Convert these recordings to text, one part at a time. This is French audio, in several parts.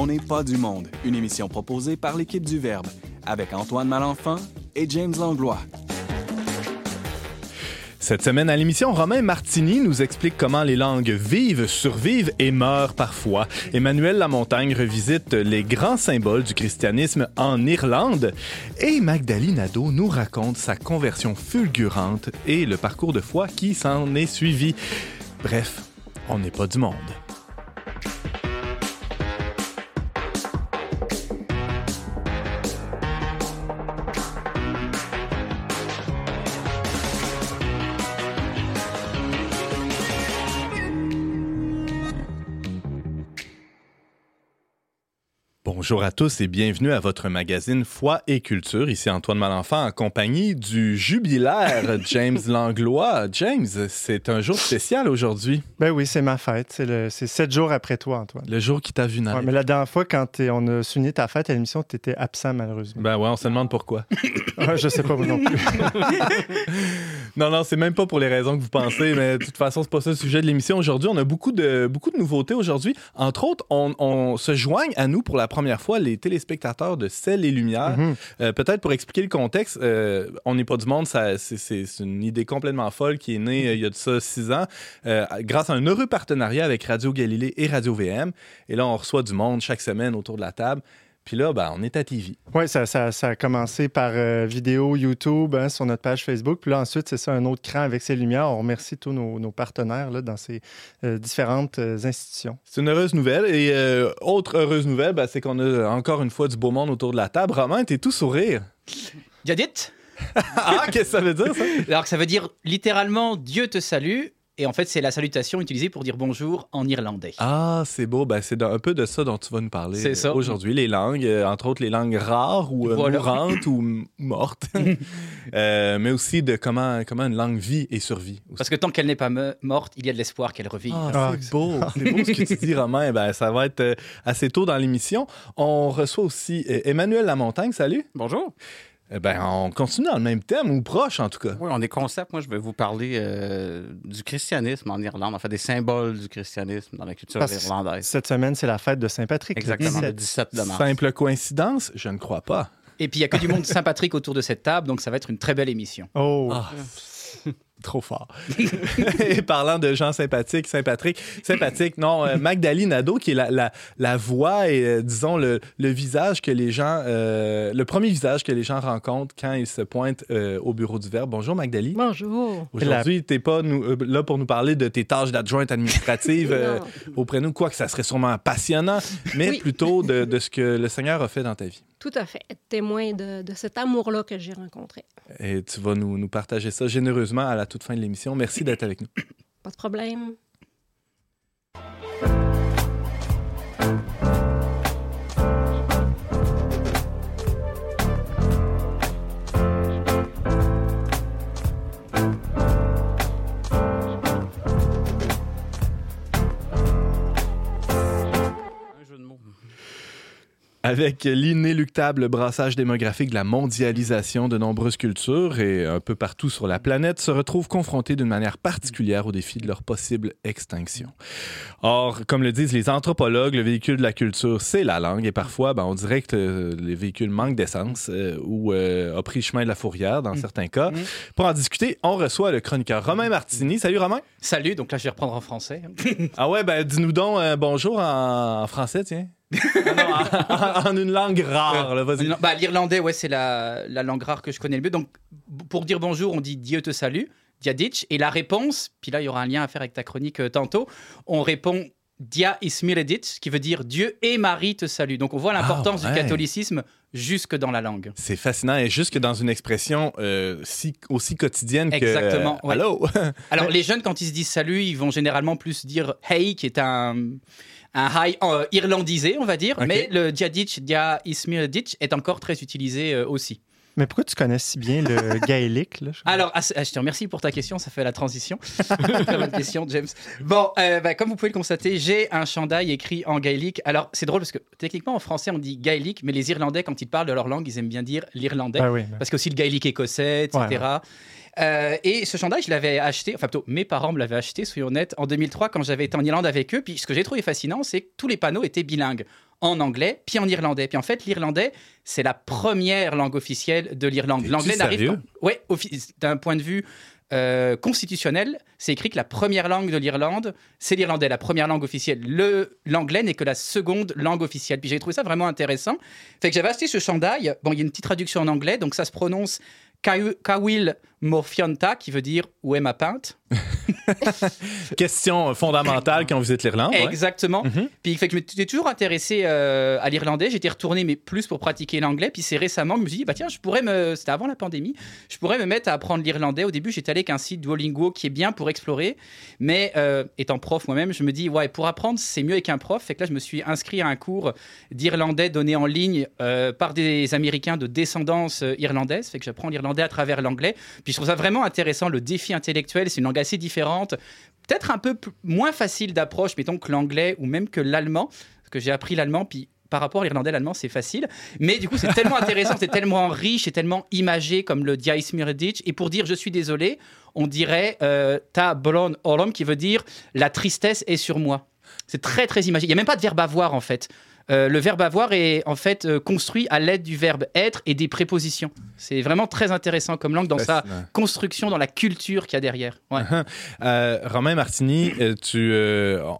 On n'est pas du monde, une émission proposée par l'équipe du Verbe, avec Antoine Malenfant et James Langlois. Cette semaine à l'émission, Romain Martini nous explique comment les langues vivent, survivent et meurent parfois. Emmanuel Lamontagne revisite les grands symboles du christianisme en Irlande. Et Magdalene Nadeau nous raconte sa conversion fulgurante et le parcours de foi qui s'en est suivi. Bref, on n'est pas du monde. Bonjour à tous et bienvenue à votre magazine Foi et Culture. Ici Antoine Malenfant en compagnie du jubilaire James Langlois. James, c'est un jour spécial aujourd'hui. Ben oui, c'est ma fête. C'est sept jours après toi, Antoine. Le jour qui t'a vu naître. Ouais, mais la dernière fois, quand on a souligné ta fête à l'émission, tu étais absent malheureusement. Ben ouais, on se demande pourquoi. ah, je sais pas moi non plus. non, non, c'est même pas pour les raisons que vous pensez, mais de toute façon, c'est pas ça le sujet de l'émission aujourd'hui. On a beaucoup de, beaucoup de nouveautés aujourd'hui. Entre autres, on, on se joigne à nous pour la première fois les téléspectateurs de Celles et Lumières. Mhm. Euh, Peut-être pour expliquer le contexte, euh, On n'est pas du monde, c'est- une idée complètement folle qui est née euh, il y a de ça six ans, grâce à un heureux partenariat avec Radio Galilée et Radio VM. Et là, on reçoit du monde chaque semaine autour de la table. Puis là, ben, on est à TV. Oui, ça, ça, ça a commencé par euh, vidéo YouTube hein, sur notre page Facebook. Puis là, ensuite, c'est ça, un autre cran avec ces lumières. On remercie tous nos, nos partenaires là, dans ces euh, différentes euh, institutions. C'est une heureuse nouvelle. Et euh, autre heureuse nouvelle, ben, c'est qu'on a encore une fois du beau monde autour de la table. Romain, t'es tout sourire. Yadit ah, qu'est-ce que ça veut dire, ça? Alors que ça veut dire littéralement Dieu te salue. Et en fait, c'est la salutation utilisée pour dire bonjour en irlandais. Ah, c'est beau. Ben, c'est un peu de ça dont tu vas nous parler euh, aujourd'hui. Les langues, euh, entre autres les langues rares ou euh, Voilà. mourantes ou mortes. Euh, mais aussi de comment, comment une langue vit et survit. aussi. Parce que tant qu'elle n'est pas morte, il y a de l'espoir qu'elle revive. Ah, Ah, c'est beau. C'est beau ce que tu dis, Romain. Ben, ça va être assez tôt dans l'émission. On reçoit aussi Emmanuel Lamontagne. Salut. Bonjour. Eh ben, on continue dans le même thème, ou proche en tout cas. Oui, on est concept. Moi, je vais vous parler euh, du christianisme en Irlande, en fait, des symboles du christianisme dans la culture Parce- irlandaise. Cette semaine, c'est la fête de Saint-Patrick. Exactement, le 17. 17 de mars. Simple coïncidence? Je ne crois pas. Et puis il y a que du monde sympathique autour de cette table, donc ça va être une très belle émission. Oh, Ah, trop fort. Et parlant de gens sympathiques, Saint-Patrick, sympathique, non, euh, Magdalene Nadeau, qui est la, la, la voix et, euh, disons, le, le visage que les gens, euh, le premier visage que les gens rencontrent quand ils se pointent euh, au bureau du Verbe. Bonjour, Magdalene. Bonjour. Aujourd'hui, tu n'es pas nous- là pour nous parler de tes tâches d'adjointe administrative auprès de nous, quoique ça serait sûrement passionnant, mais Oui. plutôt de, de ce que le Seigneur a fait dans ta vie. Tout à fait. Témoin de, de cet amour-là que j'ai rencontré. Et tu vas nous, nous partager ça généreusement à la toute fin de l'émission. Merci d'être avec nous. Pas de problème. Avec l'inéluctable brassage démographique de la mondialisation, de nombreuses cultures et un peu partout sur la planète se retrouvent confrontés d'une manière particulière aux défis de leur possible extinction. Or, comme le disent les anthropologues, le véhicule de la culture, c'est la langue et parfois, ben, on dirait que euh, les véhicules manquent d'essence euh, ou euh, a pris le chemin de la fourrière dans certains cas. Pour en discuter, on reçoit le chroniqueur Romain Martini. Salut Romain. Salut, donc là je vais reprendre en français. Ah ouais, ben dis-nous donc euh, bonjour en, en français, tiens. Ah non, en, en une langue rare, là, vas-y. Bah, L'irlandais, ouais, c'est la, la langue rare que je connais le mieux. Donc pour dire bonjour, on dit Dieu te salue, Diaditch. Et la réponse, puis là il y aura un lien à faire avec ta chronique euh, tantôt, on répond Dia ismiredit, qui veut dire Dieu et Marie te saluent. Donc on voit l'importance Ah, ouais. du catholicisme jusque dans la langue. C'est fascinant et juste que dans une expression euh, si, aussi quotidienne que Exactement, euh, ouais. allô? Alors, les jeunes, quand ils se disent salut, ils vont généralement plus dire hey, qui est un, un hi euh, irlandisé, on va dire. Mais le Diaditch, Dia Ismireditch est encore très utilisé euh, aussi. Mais pourquoi tu connais si bien le gaélique? Là? Alors, ah, je te remercie pour ta question, ça fait la transition. Très bonne question, James. Bon, euh, bah, comme vous pouvez le constater, j'ai un chandail écrit en gaélique. Alors, c'est drôle parce que techniquement, en français, on dit gaélique, mais les Irlandais, quand ils parlent de leur langue, ils aiment bien dire l'irlandais. Ah oui. Parce que aussi le gaélique écossais, etc. Ouais, ouais. Euh, et ce chandail, je l'avais acheté, enfin plutôt mes parents me l'avaient acheté, soyons honnêtes, en 2003 quand j'avais été en Irlande avec eux. Puis ce que j'ai trouvé fascinant, c'est que tous les panneaux étaient bilingues. en anglais, puis en irlandais. Puis en fait, l'irlandais, c'est la première langue officielle de l'Irlande. L'anglais n'arrive pas. Offi- d'un point de vue euh, constitutionnel, c'est écrit que la première langue de l'Irlande, c'est l'irlandais, la première langue officielle. Le l'anglais n'est que la seconde langue officielle. Puis j'ai trouvé ça vraiment intéressant. Fait que j'avais acheté ce chandail. Bon, il y a une petite traduction en anglais, donc ça se prononce Cawil Morfionta, qui veut dire où est ma pinte. Question fondamentale quand on visite l'Irlande. ouais. Exactement. Mhm. Puis fait que je m'étais toujours intéressé euh, à l'irlandais. J'étais retourné, mais plus pour pratiquer l'anglais. Puis c'est récemment, je me suis dit, bah tiens, je pourrais me. C'était avant la pandémie. Je pourrais me mettre à apprendre l'irlandais. Au début, j'étais allé avec un site Duolingo qui est bien pour explorer. Mais euh, étant prof moi-même, je me dis, ouais, pour apprendre, c'est mieux avec un prof. Fait que là, je me suis inscrit à un cours d'irlandais donné en ligne euh, par des Américains de descendance euh, irlandaise. Fait que j'apprends l'irlandais à travers l'anglais. Puis je trouve ça vraiment intéressant. Le défi intellectuel, c'est une langue assez différente. Peut-être un peu moins facile d'approche, mettons, que l'anglais ou même que l'allemand. Parce que j'ai appris l'allemand, puis par rapport à l'irlandais, l'allemand, c'est facile. Mais du coup, c'est tellement intéressant, c'est tellement riche et tellement imagé comme le Diais Mireditch. Et pour dire je suis désolé, on dirait euh, ta bolon olom qui veut dire la tristesse est sur moi. C'est très très imagé. Il n'y a même pas de verbe avoir en fait. Euh, le verbe avoir est en fait euh, construit à l'aide du verbe être et des prépositions. C'est vraiment très intéressant comme langue dans sa construction, dans la culture qu'il y a derrière. Ouais. Euh, Romain Martini, tu,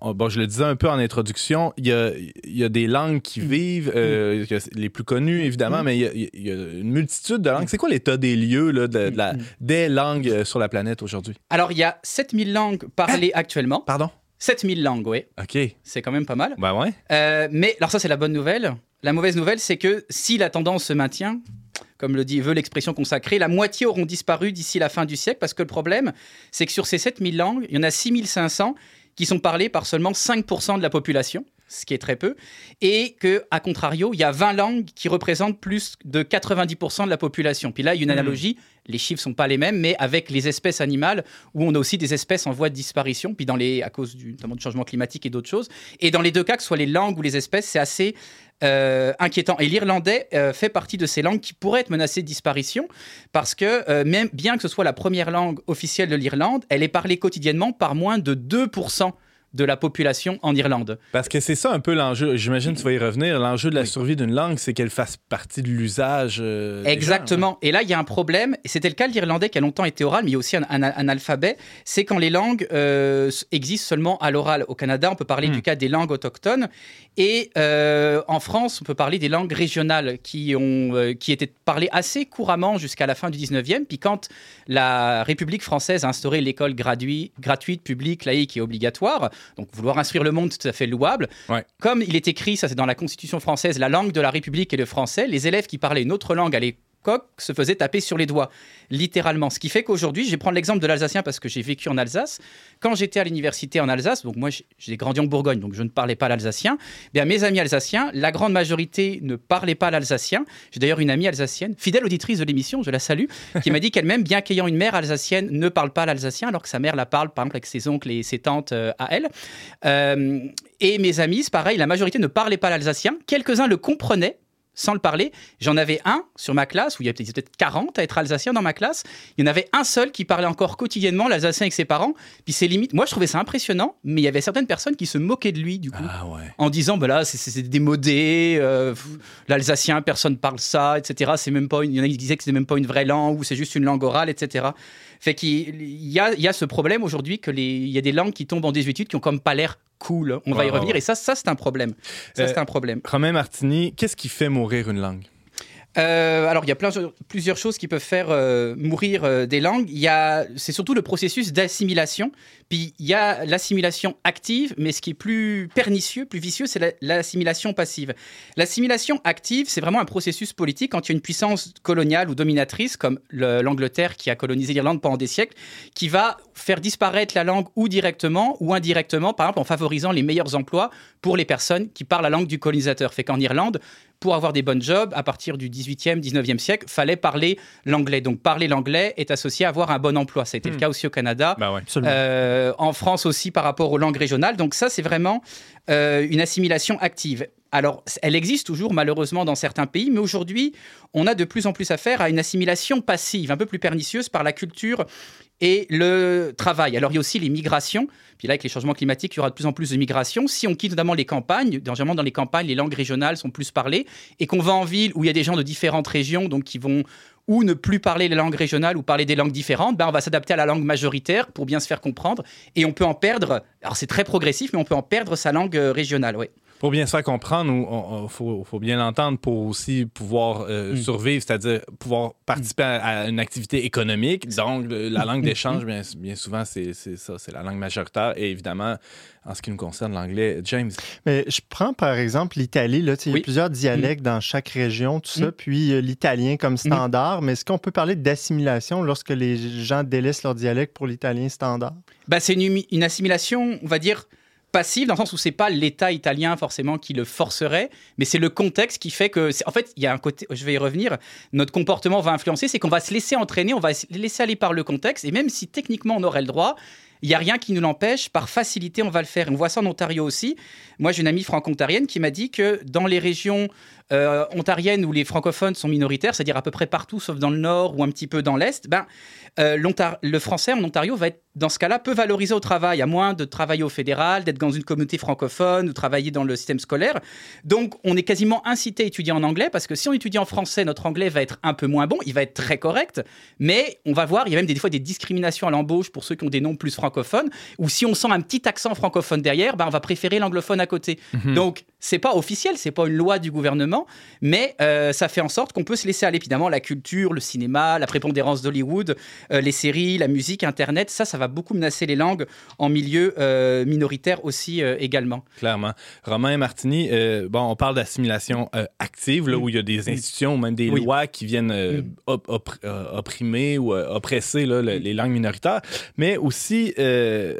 on- bon, je le disais un peu en introduction, il y a, il y a des langues qui vivent, il y a les plus connues évidemment, mais il y, a, il y a une multitude de langues. C'est quoi l'état des lieux là, de, de la- des langues sur la planète aujourd'hui? Alors, il y a 7000 langues parlées actuellement. Pardon? 7000 langues, oui. OK. C'est quand même pas mal. Ben ouais. Euh, mais, alors ça, c'est la bonne nouvelle. La mauvaise nouvelle, c'est que si la tendance se maintient, comme le dit, veut l'expression consacrée, la moitié auront disparu d'ici la fin du siècle, parce que le problème, c'est que sur ces 7000 langues, il y en a 6500 qui sont parlées par seulement 5% de la population, ce qui est très peu, et que, à contrario, il y a 20 langues qui représentent plus de 90% de la population. Puis là, il y a une analogie, les chiffres sont pas les mêmes, mais avec les espèces animales, où on a aussi des espèces en voie de disparition, puis dans les, à cause du, notamment du changement climatique et d'autres choses. Et dans les deux cas, que ce soit les langues ou les espèces, c'est assez euh, inquiétant. Et l'irlandais euh, fait partie de ces langues qui pourraient être menacées de disparition parce que euh, même bien que ce soit la première langue officielle de l'Irlande, elle est parlée quotidiennement par moins de 2% de la population en Irlande. Parce que c'est ça un peu l'enjeu. J'imagine que tu vas y revenir. L'enjeu de la survie d'une langue, c'est qu'elle fasse partie de l'usage. euh, gens, Exactement. Et là, il y a un problème. Et c'était le cas de l'irlandais qui a longtemps été oral, mais il y a aussi un, un- un alphabet. C'est quand les langues euh, existent seulement à l'oral. Au Canada, on peut parler Hmm. du cas des langues autochtones. Et euh, en France, on peut parler des langues régionales qui, ont, qui étaient parlées assez couramment jusqu'à la fin du 19e. Puis quand la République française a instauré l'école gratuite, publique, laïque et obligatoire, donc vouloir instruire le monde, c'est tout à fait louable. Ouais. Comme il est écrit, ça c'est dans la Constitution française, la langue de la République est le français, les élèves qui parlaient une autre langue à l'époque se faisaient taper sur les doigts, littéralement. Ce qui fait qu'aujourd'hui, je vais prendre l'exemple de l'alsacien parce que j'ai vécu en Alsace. Quand j'étais à l'université en Alsace, donc moi j'ai- grandi en Bourgogne, donc je ne parlais pas l'alsacien, bien mes amis alsaciens, la grande majorité ne parlaient pas l'alsacien. J'ai d'ailleurs une amie alsacienne, fidèle auditrice de l'émission, je la salue, qui m'a dit qu'elle-même, bien qu'ayant une mère alsacienne, ne parle pas l'alsacien, alors que sa mère la parle, par exemple, avec ses oncles et ses tantes euh, à elle. Euh, et mes amis, pareil, la majorité ne parlait pas l'alsacien. Quelques-uns le comprenaient sans le parler. J'en avais un sur ma classe, où il y avait peut-être 40 à être alsacien dans ma classe. Il y en avait un seul qui parlait encore quotidiennement l'alsacien avec ses parents. Puis c'est limite. Moi, je trouvais ça impressionnant, mais il y avait certaines personnes qui se moquaient de lui, du coup. Ah ouais. En disant, bah là, c'est- démodé, euh, l'alsacien, personne parle ça, etc. C'est même pas une, il y en a qui disaient que c'était même pas une vraie langue ou c'est juste une langue orale, etc. Fait qu'il il y a, il y a ce problème aujourd'hui que les, y a des langues qui tombent en désuétude qui ont comme pas l'air cool. On va y ouais, revenir et ça, ça c'est un problème. Ça, Euh, c'est un problème. Romain Martini, qu'est-ce qui fait mourir une langue? Euh, alors, il y a plusieurs choses qui peuvent faire euh, mourir euh, des langues. Il y a, c'est surtout le processus d'assimilation. Puis il y a l'assimilation active, mais ce qui est plus pernicieux, plus vicieux, c'est la- l'assimilation passive. L'assimilation active, c'est vraiment un processus politique quand il y a une puissance coloniale ou dominatrice, comme le- l'Angleterre qui a colonisé l'Irlande pendant des siècles, qui va faire disparaître la langue ou directement ou indirectement, par exemple en favorisant les meilleurs emplois pour les personnes qui parlent la langue du colonisateur. Fait qu'en Irlande, pour avoir des bonnes jobs, à partir du 18e, 19e siècle, fallait parler l'anglais. Donc parler l'anglais est associé à avoir un bon emploi. Ça a été le cas aussi au Canada. Ouais. Euh, en France aussi par rapport aux langues régionales. Donc ça, c'est vraiment euh, une assimilation active. Alors, elle existe toujours malheureusement dans certains pays, mais aujourd'hui, on a de plus en plus affaire à une assimilation passive, un peu plus pernicieuse par la culture et le travail. Alors, il y a aussi les migrations. Puis là, avec les changements climatiques, il y aura de plus en plus de migrations. Si on quitte notamment les campagnes, généralement dans les campagnes, les langues régionales sont plus parlées, et qu'on va en ville où il y a des gens de différentes régions, donc qui vont ou ne plus parler les langues régionales ou parler des langues différentes, ben on va s'adapter à la langue majoritaire pour bien se faire comprendre. Et on peut en perdre, alors c'est très progressif, mais on peut en perdre sa langue euh, régionale, oui. Pour bien se faire comprendre, il faut, faut, bien l'entendre pour aussi pouvoir euh, mm. survivre, c'est-à-dire pouvoir participer à, une activité économique. Donc, la langue mm. d'échange, bien, bien, souvent, c'est ça, c'est la langue majoritaire. Et évidemment, en ce qui nous concerne, l'anglais. James. Mais je prends par exemple l'Italie. Là, Il y a plusieurs dialectes mm. dans chaque région, tout ça. Puis l'italien comme standard. Mais est-ce qu'on peut parler d'assimilation lorsque les gens délaissent leur dialecte pour l'italien standard? Ben, c'est une, une assimilation, on va dire passive dans le sens où c'est pas l'État italien forcément qui le forcerait, mais c'est le contexte qui fait que, en fait, il y a un côté, je vais y revenir, notre comportement va influencer, c'est qu'on va se laisser entraîner, on va se laisser aller par le contexte, et même si techniquement on aurait le droit, il n'y a rien qui nous l'empêche. Par facilité, on va le faire. On voit ça en Ontario aussi. Moi, j'ai une amie franco-ontarienne qui m'a dit que dans les régions euh, ontariennes où les francophones sont minoritaires, c'est-à-dire à peu près partout sauf dans le nord ou un petit peu dans l'est, ben, euh, le français en Ontario va être dans ce cas-là, peu valorisé au travail, à moins de travailler au fédéral, d'être dans une communauté francophone ou travailler dans le système scolaire. Donc, on est quasiment incité à étudier en anglais parce que si on étudie en français, notre anglais va être un peu moins bon, il va être très correct, mais on va voir, il y a même des, fois des discriminations à l'embauche pour ceux qui ont des noms plus francophones, ou si on sent un petit accent francophone derrière, ben, on va préférer l'anglophone à côté. Mhm. Donc, c'est pas officiel, c'est pas une loi du gouvernement, mais euh, ça fait en sorte qu'on peut se laisser aller. Évidemment, la culture, le cinéma, la prépondérance d'Hollywood, euh, les séries, la musique, Internet, ça, ça va beaucoup menacer les langues en milieu euh, minoritaire aussi euh, également. Clairement. Romain Martini, euh, bon, on parle d'assimilation active, là, où il y a des institutions ou même des lois qui viennent opprimer ou oppresser là, les langues minoritaires, mais aussi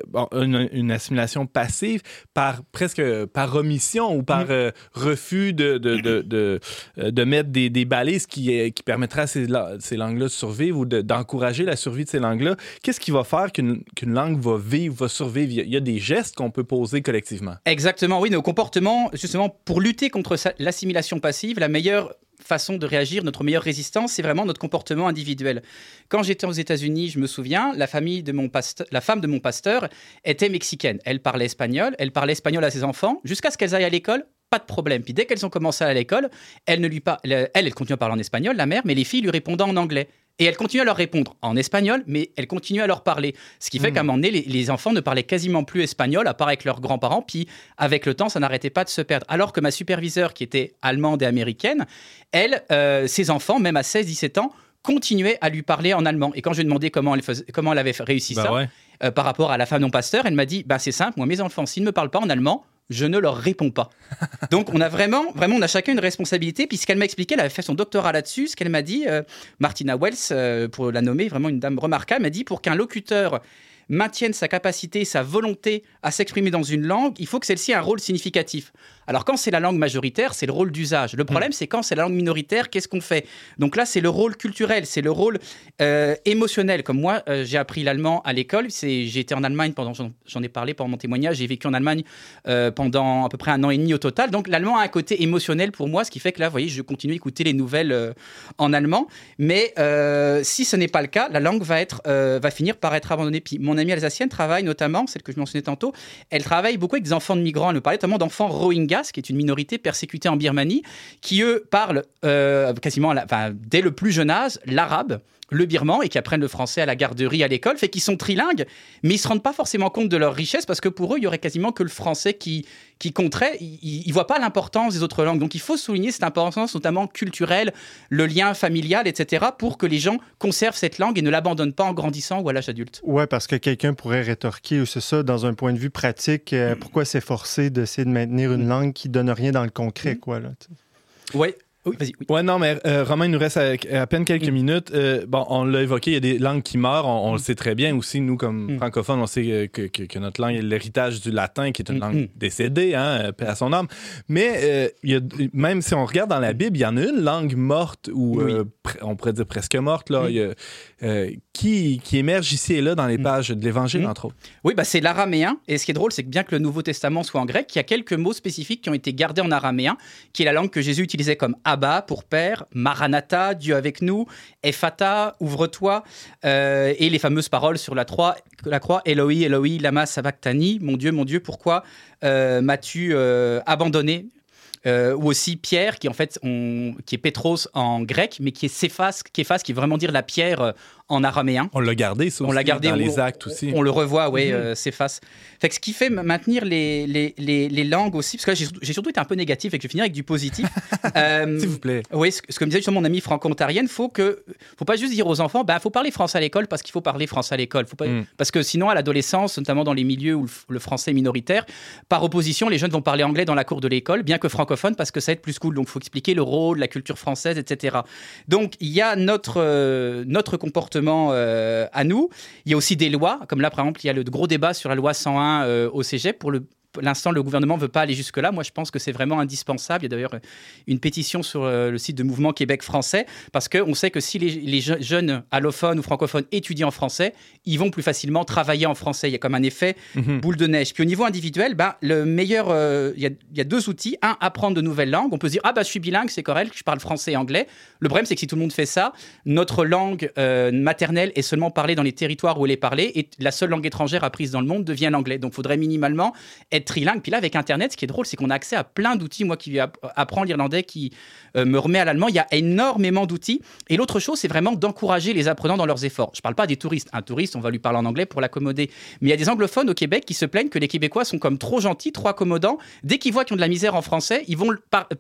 bon, une, assimilation passive par presque par omission ou par refus de, de, de, de, mettre des, des balises qui, qui permettraient à ces, ces langues-là de survivre ou d'encourager la survie de ces langues-là. Qu'est-ce qui va faire qu'une qu'une langue va vivre, va survivre? Il y a des gestes qu'on peut poser collectivement. Exactement, oui, nos comportements, justement, pour lutter contre l'assimilation passive, la meilleure façon de réagir, notre meilleure résistance, c'est vraiment notre comportement individuel. Quand j'étais aux États-Unis, je me souviens, la famille de mon la femme de mon pasteur était mexicaine. Elle parlait espagnol, elle parlait espagnol à ses enfants jusqu'à ce qu'elles aillent à l'école. Pas de problème. Puis dès qu'elles ont commencé à l'école, elle ne lui pas, elle, elle continue à parler en espagnol, la mère, mais les filles lui répondant en anglais. Et elle continue à leur répondre en espagnol, mais elle continue à leur parler. Ce qui fait hmm. qu'à un moment donné, les, enfants ne parlaient quasiment plus espagnol, à part avec leurs grands-parents. Puis avec le temps, ça n'arrêtait pas de se perdre. Alors que ma superviseure, qui était allemande et américaine, elle, euh, ses enfants, même à 16-17 ans, continuaient à lui parler en allemand. Et quand je lui ai demandé comment elle, faisait, comment elle avait réussi bah ça, euh, par rapport à la femme non pasteur, elle m'a dit bah, c'est simple, moi, mes enfants, s'ils ne me parlent pas en allemand, je ne leur réponds pas. Donc on a vraiment, vraiment, on a chacun une responsabilité. Puisqu'elle m'a expliqué, elle avait fait son doctorat là-dessus. Ce qu'elle m'a dit, euh, Martina Wells, euh, pour la nommer, vraiment une dame remarquable, m'a dit pour qu'un locuteur maintienne sa capacité, sa volonté à s'exprimer dans une langue, il faut que celle-ci ait un rôle significatif. Alors quand c'est la langue majoritaire, c'est le rôle d'usage. Le problème, mm. c'est quand c'est la langue minoritaire, qu'est-ce qu'on fait? Donc là, c'est le rôle culturel, c'est le rôle euh, émotionnel. Comme moi, euh, j'ai appris l'allemand à l'école. J'ai été en Allemagne pendant, j'en ai parlé pendant mon témoignage, j'ai vécu en Allemagne euh, pendant à peu près un an et demi au total. Donc l'allemand a un côté émotionnel pour moi, ce qui fait que là, vous voyez, je continue à écouter les nouvelles en allemand. Mais si ce n'est pas le cas, la langue va, être, va finir par être abandonnée. Puis mon amie alsacienne travaille notamment, celle que je mentionnais tantôt, elle travaille beaucoup avec des enfants de migrants. Elle me parlait notamment d'enfants Rohingyas qui est une minorité persécutée en Birmanie, qui eux parlent euh, quasiment dès le plus jeune âge l'arabe le birman et qui apprennent le français à la garderie, à l'école, fait qu'ils sont trilingues, mais ils se rendent pas forcément compte de leur richesse parce que pour eux, il y aurait quasiment que le français qui, qui compterait. Ils, ne voient pas l'importance des autres langues. Donc il faut souligner cette importance, notamment culturelle, le lien familial, etc., pour que les gens conservent cette langue et ne l'abandonnent pas en grandissant ou à l'âge adulte. Ouais, parce que quelqu'un pourrait rétorquer, ou c'est ça, dans un point de vue pratique, euh, pourquoi s'efforcer d'essayer de maintenir une langue qui donne rien dans le concret, quoi, là. Oui, Oui, vas-y. Oui. Ouais, non, mais euh, Romain, il nous reste à, à peine quelques minutes. Euh, bon, on l'a évoqué, il y a des langues qui meurent. On, on le sait très bien aussi. Nous, comme Mm. francophones, on sait euh, que, que- que notre langue est l'héritage du latin, qui est une Mm, langue mm. décédée, hein, à son âme. Mais euh, il y a, même si on regarde dans la Bible, il y en a une langue morte, ou Oui. on pourrait dire presque morte, là, Mm. il y a, qui, qui émerge ici et là dans les Mm. pages de l'Évangile, Mm. entre autres. Oui, bah, c'est l'araméen. Et ce qui est drôle, c'est que bien que le Nouveau Testament soit en grec, il y a quelques mots spécifiques qui ont été gardés en araméen, qui est la langue que Jésus utilisait comme Pour Père, Maranatha, Dieu avec nous, Ephata, ouvre-toi, euh, et les fameuses paroles sur la, croix, Eloi, Eloi, lama sabachthani, mon Dieu, mon Dieu, pourquoi euh, m'as-tu euh, abandonné? Ou aussi Pierre, qui est Pétros en grec, mais qui est Céphas, qui veut vraiment dire la pierre en araméen. On l'a gardé, ça On aussi, l'a gardé dans on- les actes aussi. On le revoit, oui, Mhm. euh, s'efface. Fait que ce qui fait maintenir les, les, les, les langues aussi, parce que j'ai surtout- été un peu négatif et que je vais finir avec du positif. Euh, S'il vous plaît. oui, ce, ce que me disait justement mon amie franco-ontarienne, faut que, faut pas juste dire aux enfants, bah, faut parler français à l'école parce qu'il faut parler français à l'école. Faut pas, Mm. Parce que sinon, à l'adolescence, notamment dans les milieux où le français est minoritaire, par opposition, les jeunes vont parler anglais dans la cour de l'école, bien que francophone, parce que ça va être plus cool. Donc, faut expliquer le rôle, la culture française, etc. Donc, il y a notre, euh, notre comportement euh, à nous. Il y a aussi des lois, comme là, par exemple, il y a le gros débat sur la loi 101 euh, au cégep pour le l'instant, le gouvernement ne veut pas aller jusque-là. Moi, je pense que c'est vraiment indispensable. Il y a d'ailleurs une pétition sur euh, le site de Mouvement Québec français, parce qu'on sait que si les, les je- jeunes allophones ou francophones étudient en français, ils vont plus facilement travailler en français. Il y a comme un effet Mhm. boule de neige. Puis au niveau individuel, ben, le meilleur, euh, il y, a, il y a deux outils. Un, apprendre de nouvelles langues. On peut se dire, ah bah je suis bilingue, c'est correct, je parle français et anglais. Le problème, c'est que si tout le monde fait ça, notre langue euh, maternelle est seulement parlée dans les territoires où elle est parlée, et la seule langue étrangère apprise dans le monde devient l'anglais. Donc il faudrait minimalement être trilingue. Puis là, avec Internet, ce qui est drôle, c'est qu'on a accès à plein d'outils. Moi qui app- apprends l'irlandais, qui euh, me remet à l'allemand, il y a énormément d'outils. Et l'autre chose, c'est vraiment d'encourager les apprenants dans leurs efforts. Je parle pas des touristes. Un touriste, on va lui parler en anglais pour l'accommoder. Mais il y a des anglophones au Québec qui se plaignent que les Québécois sont comme trop gentils, trop accommodants. Dès qu'ils voient qu'ils ont de la misère en français, ils vont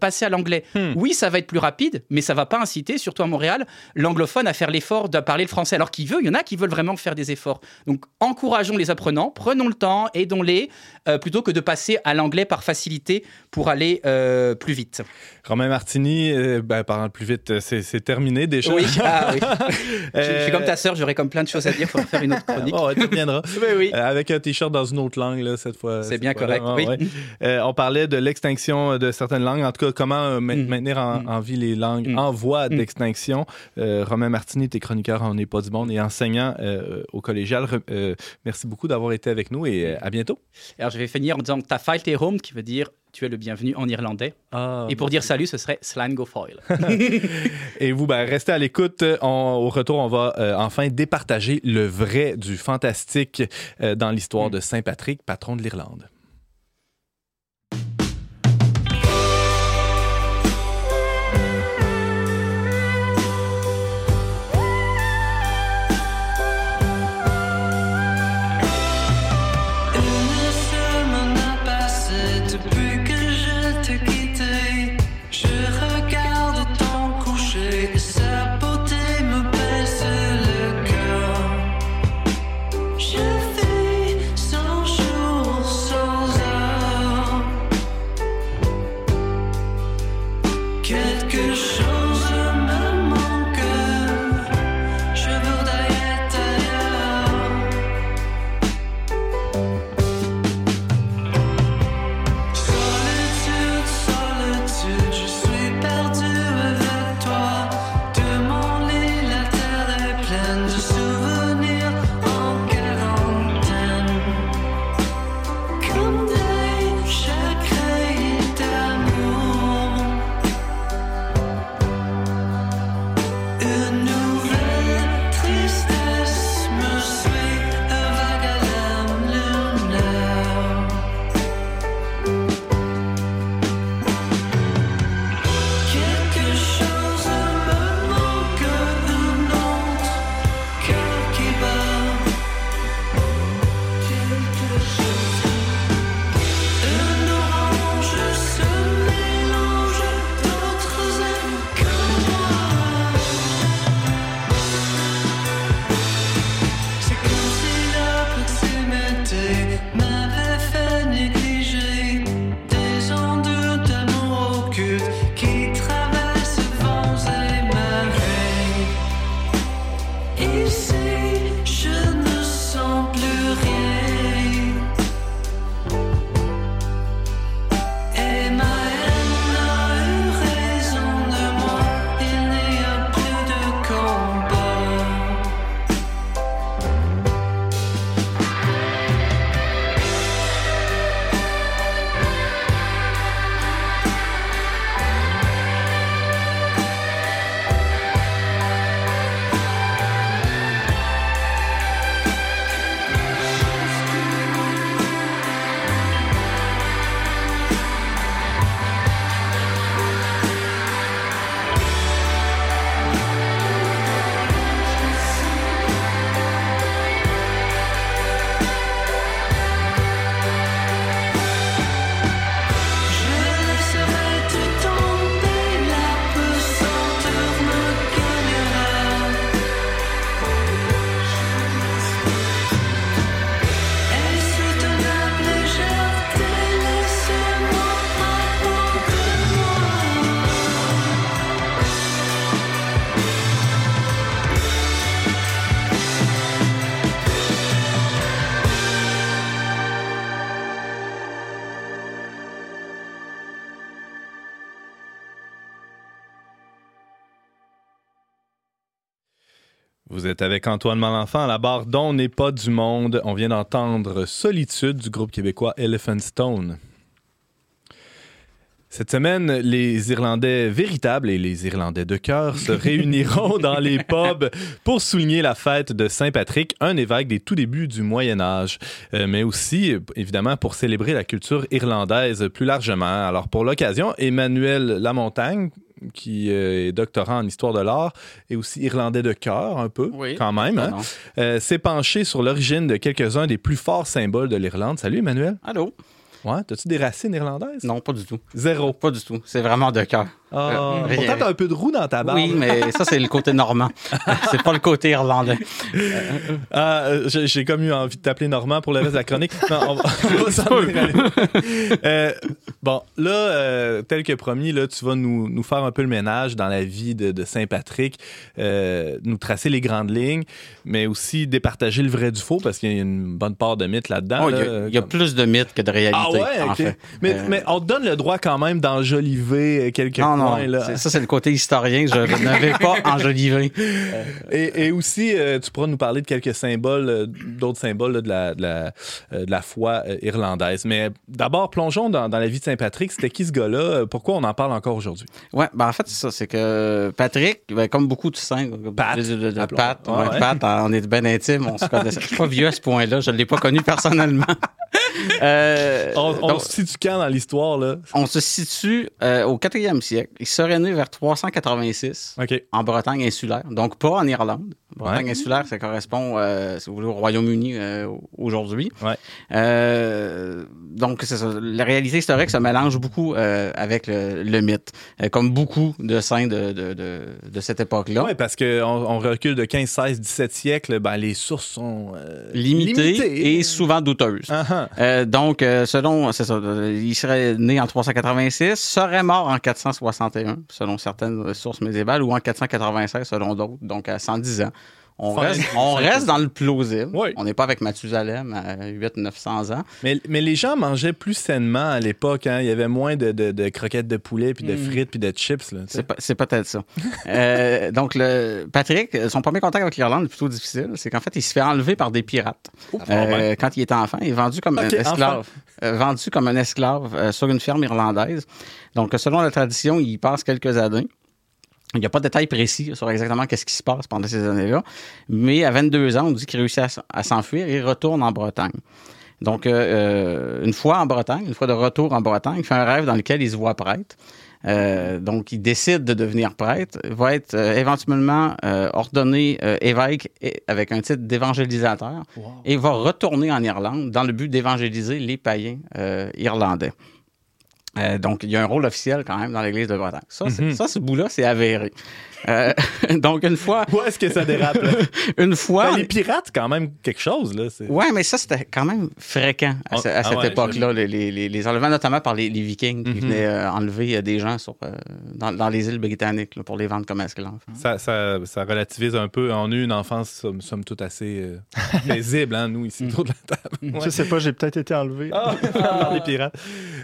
passer à l'anglais. Hmm. Oui, ça va être plus rapide, mais ça va pas inciter, surtout à Montréal, l'anglophone à faire l'effort de parler le français. Alors qu'il veut, il y en a qui veulent vraiment faire des efforts. Donc encourageons les apprenants, prenons le temps, aidons-les, euh, plutôt que de passer à l'anglais par facilité pour aller euh, plus vite. Romain Martini, euh, ben, parlant plus vite, euh, c'est terminé déjà. Oui, ah oui. Je, je Euh, suis comme ta sœur, j'aurais comme plein de choses à dire, il faudra faire une autre chronique. Oh, tu reviendras. Oui, oui. Euh, avec un t-shirt dans une autre langue, là, cette fois. C'est bien correct, Ah, oui. ouais. Euh, on parlait de l'extinction de certaines langues, en tout cas, comment euh, ma- Mm. maintenir en, Mm. en vie les langues Mm. en voie d'extinction? Euh, Romain Martini, t'es chroniqueur en n'est pas du monde et enseignant euh, au collégial. Euh, merci beaucoup d'avoir été avec nous et euh, à bientôt. Alors je vais finir en disant ta est home, qui veut dire tu es le bienvenu en irlandais. Et pour dire salut, ce serait Slango Foil. Et vous, ben, restez à l'écoute. Au retour, on va euh, enfin départager le vrai du fantastique euh, dans l'histoire Mm. de Saint-Patrick, patron de l'Irlande. Êtes avec Antoine Malenfant à la barre dont n'est pas du monde. On vient d'entendre Solitude du groupe québécois Elephant Stone. Cette semaine, les Irlandais véritables et les Irlandais de cœur se réuniront dans les pubs pour souligner la fête de Saint-Patrick, un évêque des tout débuts du Moyen Âge, Euh, mais aussi, évidemment, pour célébrer la culture irlandaise plus largement. Alors, pour l'occasion, Emmanuel Lamontagne, qui euh, est doctorant en histoire de l'art, et aussi irlandais de cœur, un peu, Oui. quand même, hein, euh, s'est penché sur l'origine de quelques-uns des plus forts symboles de l'Irlande. Salut, Emmanuel. Allô? Ouais, t'as-tu des racines irlandaises? Non, pas du tout. Zéro. Pas du tout. C'est vraiment de cœur. Euh, rien. pourtant, t'as un peu de roux dans ta barbe. Oui, mais ça, c'est le côté normand. c'est pas le côté irlandais. Ah, euh, j'ai comme eu envie de t'appeler Normand pour le reste de la chronique. Non, on va, s'en. Euh, bon, là, euh, tel que promis, là, tu vas nous, nous faire un peu le ménage dans la vie de, de Saint-Patrick, euh, nous tracer les grandes lignes, mais aussi départager le vrai du faux parce qu'il y a une bonne part de mythe là-dedans. Oh, Il y, là, a- y plus de mythes que de réalité. Ah ouais, en fait. Mais, Euh, mais on te donne le droit quand même d'enjoliver quelques non, non. Là. ça, c'est le côté historien. Je ne vais pas enjoliver. Et, et aussi, euh, tu pourras nous parler de quelques symboles, euh, d'autres symboles là, de, la, de, la, euh, de la foi euh, irlandaise. Mais d'abord, plongeons dans, dans la vie de Saint-Patrick. C'était qui ce gars-là? Euh, Pourquoi on en parle encore aujourd'hui? Ouais, ben en fait, c'est ça. C'est que Patrick, ben, comme beaucoup de saints, Pat. de, de- de Appelons. Pat, Ouais, ouais, ouais. Pat, on est bien intime, on se connaît. Je suis pas vieux à ce point-là, je ne l'ai pas connu personnellement. Euh, On, on donc, se situe quand dans l'histoire? là? on se situe euh, au 4e siècle. Il serait né vers 386 OK. en Bretagne insulaire, donc pas en Irlande. Bretagne Ouais. insulaire, ça correspond euh, si vous voulez, au Royaume-Uni euh, aujourd'hui. Ouais. Euh, donc, c'est ça. La réalité historique se mélange beaucoup euh, avec le, le mythe, comme beaucoup de saints de, de, de, de cette époque-là. Oui, parce qu'on on recule de 15, 16, 17 siècles, ben, les sources sont Limitées limitées. et souvent douteuses. Ah, ah. Donc, selon, c'est ça, il serait né en 386, serait mort en 461, selon certaines sources médiévales, ou en 496, selon d'autres, donc à 110 ans. On reste, on reste dans le plausible. Oui. On n'est pas avec Mathusalem à 800-900 ans. Mais, mais les gens mangeaient plus sainement à l'époque. Hein? Il y avait moins de, de- de croquettes de poulet, puis de Mm. frites, puis de chips. C'est, peut-être ça. Euh, donc, le, Patrick, son premier contact avec l'Irlande est plutôt difficile. C'est qu'en fait, il se fait enlever par des pirates. Euh, quand il est enfant, il est vendu comme un esclave. Euh, vendu comme un esclave sur une ferme irlandaise. Donc, selon la tradition, il y passe quelques années. Il n'y a pas de détails précis sur exactement qu'est-ce qui se passe pendant ces années-là. Mais à 22 ans, on dit qu'il réussit à, s'enfuir et il retourne en Bretagne. Donc, euh, euh, une fois en Bretagne, une fois de retour en Bretagne, il fait un rêve dans lequel il se voit prêtre. Euh, donc, il décide de devenir prêtre, va être euh, éventuellement ordonné évêque et- avec un titre d'évangélisateur et va retourner en Irlande dans le but d'évangéliser les païens irlandais. Euh, donc, il y a un rôle officiel quand même dans l'Église de Bretagne. Ça, Mhm. ça ce bout-là, c'est avéré. Euh, donc, une fois, Où est-ce que ça dérape? là? une fois, Ben, les pirates, c'est quand même quelque chose. Là. c'est- Ouais, mais ça, c'était quand même fréquent à, ce- à Ah cette ouais, époque-là, les, les- enlèvements, notamment par les, les Vikings qui Mhm. venaient euh, enlever euh, des gens sur, euh, dans, dans les îles britanniques là, pour les vendre comme esclaves. Ça, ça, ça relativise un peu. On a eu une enfance, somme, somme toute, assez euh, paisible, hein, nous, ici, autour de la table. Ouais. Je sais pas, j'ai peut-être été enlevé. Ah, par les pirates.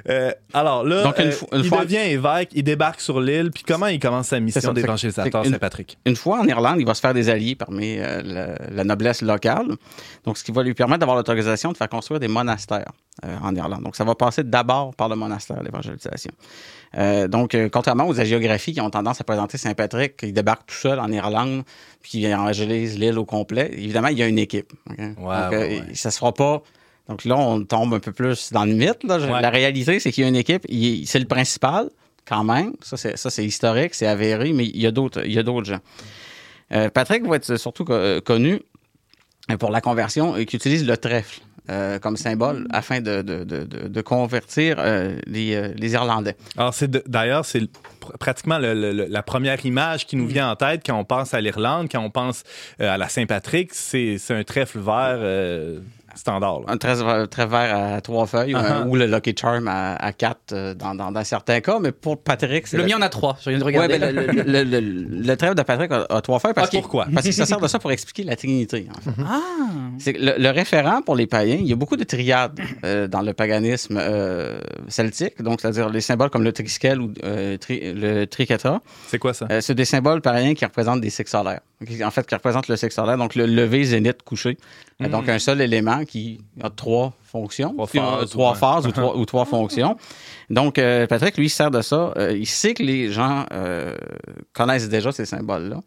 Euh, alors là, Donc, une euh, il fois- devient évêque, il débarque sur l'île, puis comment il commence sa mission ça, c'est une- fois en Irlande, il va se faire des alliés parmi euh, la, la noblesse locale. Donc, ce qui va lui permettre d'avoir l'autorisation de faire construire des monastères euh, en Irlande. Donc, ça va passer d'abord par le monastère, l'évangélisation. Euh, donc, contrairement aux hagiographies qui ont tendance à présenter Saint-Patrick, qui débarque tout seul en Irlande, puis qui évangélise l'île au complet, évidemment, il y a une équipe. Donc, ouais, ouais. ça se fera pas. Donc là, on tombe un peu plus dans le mythe. là. Ouais. La réalité, c'est qu'il y a une équipe, il- c'est le principal, quand même. Ça, c'est, historique, c'est avéré, mais il y a d'autres, gens. Euh, Patrick va être surtout euh, connu euh, pour la conversion et qui utilise le trèfle euh, comme symbole afin de, de- de- convertir euh, les, euh, les Irlandais. Alors, c'est d'ailleurs, c'est pratiquement la première image qui nous vient en tête quand on pense à l'Irlande, quand on pense euh, à la Saint-Patrick, c'est un trèfle vert euh, standard. là. Un trèfle très vert à trois feuilles Uh-huh. euh, ou le Lucky Charm à, à quatre euh, dans, dans- dans certains cas, mais pour Patrick, c'est Le le- mien en a trois. Je viens de Ouais, regarder. ben, le, le, le- le- le trèfle de Patrick a, a trois feuilles parce, Ok. Pourquoi? parce qu'il se sert de ça pour expliquer la Trinité. en fait. Ah! C'est que le, le référent pour les païens, il y a beaucoup de triades euh, dans le paganisme euh, celtique, donc c'est-à-dire les symboles comme le triskel ou euh, tri- le triquetra. C'est quoi ça? Euh, c'est des symboles païens qui représentent des cycles solaires. Qui, en fait, qui représente le sexe solaire, donc le lever, zénith, coucher. Euh, Donc, un seul élément qui a trois fonctions, Trois euh, phases, trois phases ou, trois, ou trois fonctions. Donc, euh, Patrick, lui, il sert de ça. Euh, il sait que les gens euh, connaissent déjà ces symboles-là.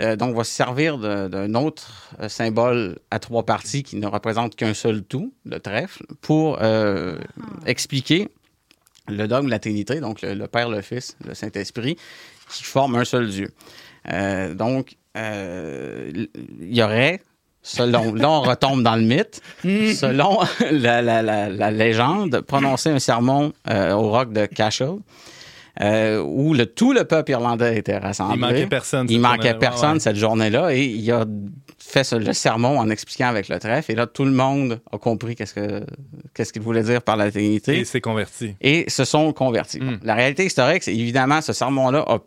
Euh, donc, va se servir d'un autre euh, symbole à trois parties qui ne représente qu'un seul tout, le trèfle, pour euh, expliquer le dogme de la Trinité, donc le, le Père, le Fils, le Saint-Esprit, qui forment un seul Dieu. Euh, donc, euh, il y aurait, selon, là on retombe dans le mythe, selon la, la- la- la légende, prononcer un sermon euh, au roc de Cashel, euh, où le, tout le peuple irlandais était rassemblé. Il manquait personne. Il cette manquait journée-là. personne Ouais, ouais. cette journée-là et il a fait ce- le sermon en expliquant avec le trèfle. Et là, tout le monde a compris qu'est-ce que qu'est-ce qu'il voulait dire par la Trinité Et c'est converti. et se sont convertis. Mm. La réalité historique, c'est évidemment ce sermon-là a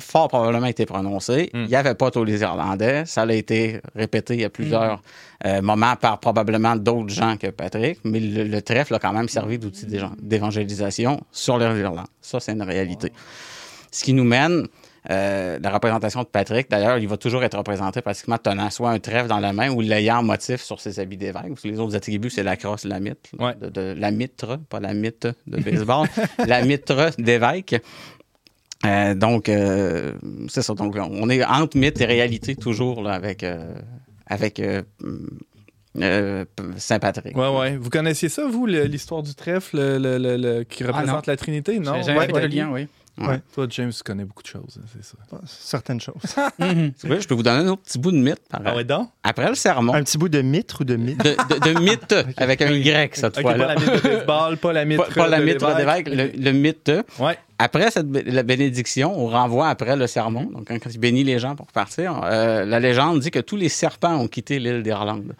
fort probablement été prononcé. Mm. Il n'y avait pas tous les Irlandais. Ça a été répété à plusieurs Mm. euh, moments par probablement d'autres gens que Patrick, mais le, le trèfle a quand même servi d'outil d'évangélisation sur l'Irlande. Ça, c'est une réalité. Ce qui nous mène, euh, la représentation de Patrick, d'ailleurs, il va toujours être représenté pratiquement tenant soit un trèfle dans la main ou l'ayant motif sur ses habits d'évêque. Parce que les autres attributs, c'est la crosse, la mitre. Ouais. De, de- la mitre, pas la mitre de baseball, la mitre d'évêque. Euh, donc, euh, c'est ça. Donc, on est entre mythe et réalité toujours là, avec, euh, avec euh, euh, Saint-Patrick. Ouais, ouais. Vous connaissiez ça, vous, l'histoire du trèfle le- le- le- le- qui représente non. la Trinité? Non? J'ai Ouais, ouais. le lien, oui. Ouais. Toi, James, tu connais beaucoup de choses, hein, c'est ça. Certaines choses. Mhm. Je peux vous donner un autre petit bout de mythe. par- Ah ouais, donc? Après le sermon, Un petit bout de mitre ou de mythe? de, de- de mythe avec un Y cette Ok, pas fois-là. la mythe de baseball, pas la mythe Pas, pas la de mitre le, le mythe. Ouais. Après cette, la bénédiction, on renvoie après le sermon. Donc, quand il bénit les gens pour partir, euh, la légende dit que tous les serpents ont quitté l'île d'Irlande.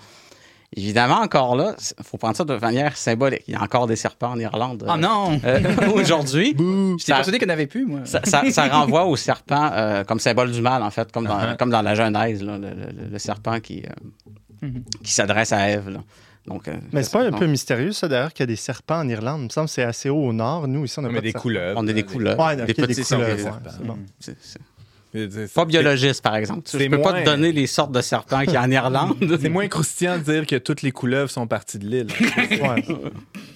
Évidemment, encore là, il faut prendre ça de manière symbolique. Il y a encore des serpents en Irlande Ah euh, non euh, aujourd'hui? J'étais persuadé qu'on n'avait plus, moi. Ça, ça- ça renvoie au serpent euh, comme symbole du mal, en fait, comme dans, Uh-huh. comme dans la Genèse, là, le, le- le serpent qui, euh, Mhm. qui s'adresse à Ève. là. Donc, euh, Mais c'est pas un peu mystérieux, ça, d'ailleurs, qu'il y a des serpents en Irlande? Il me semble que c'est assez haut au nord. Nous, ici, on pas de des serpents. couleuvres. On a des couleurs. Ouais, des ok, des petits couleuvres, serpents. ouais, c'est bon. Pas biologiste, par exemple. Je peux pas te donner les sortes de serpents qu'il y a en Irlande. C'est moins croustillant de dire que toutes les couleuvres sont parties de l'île. Ouais.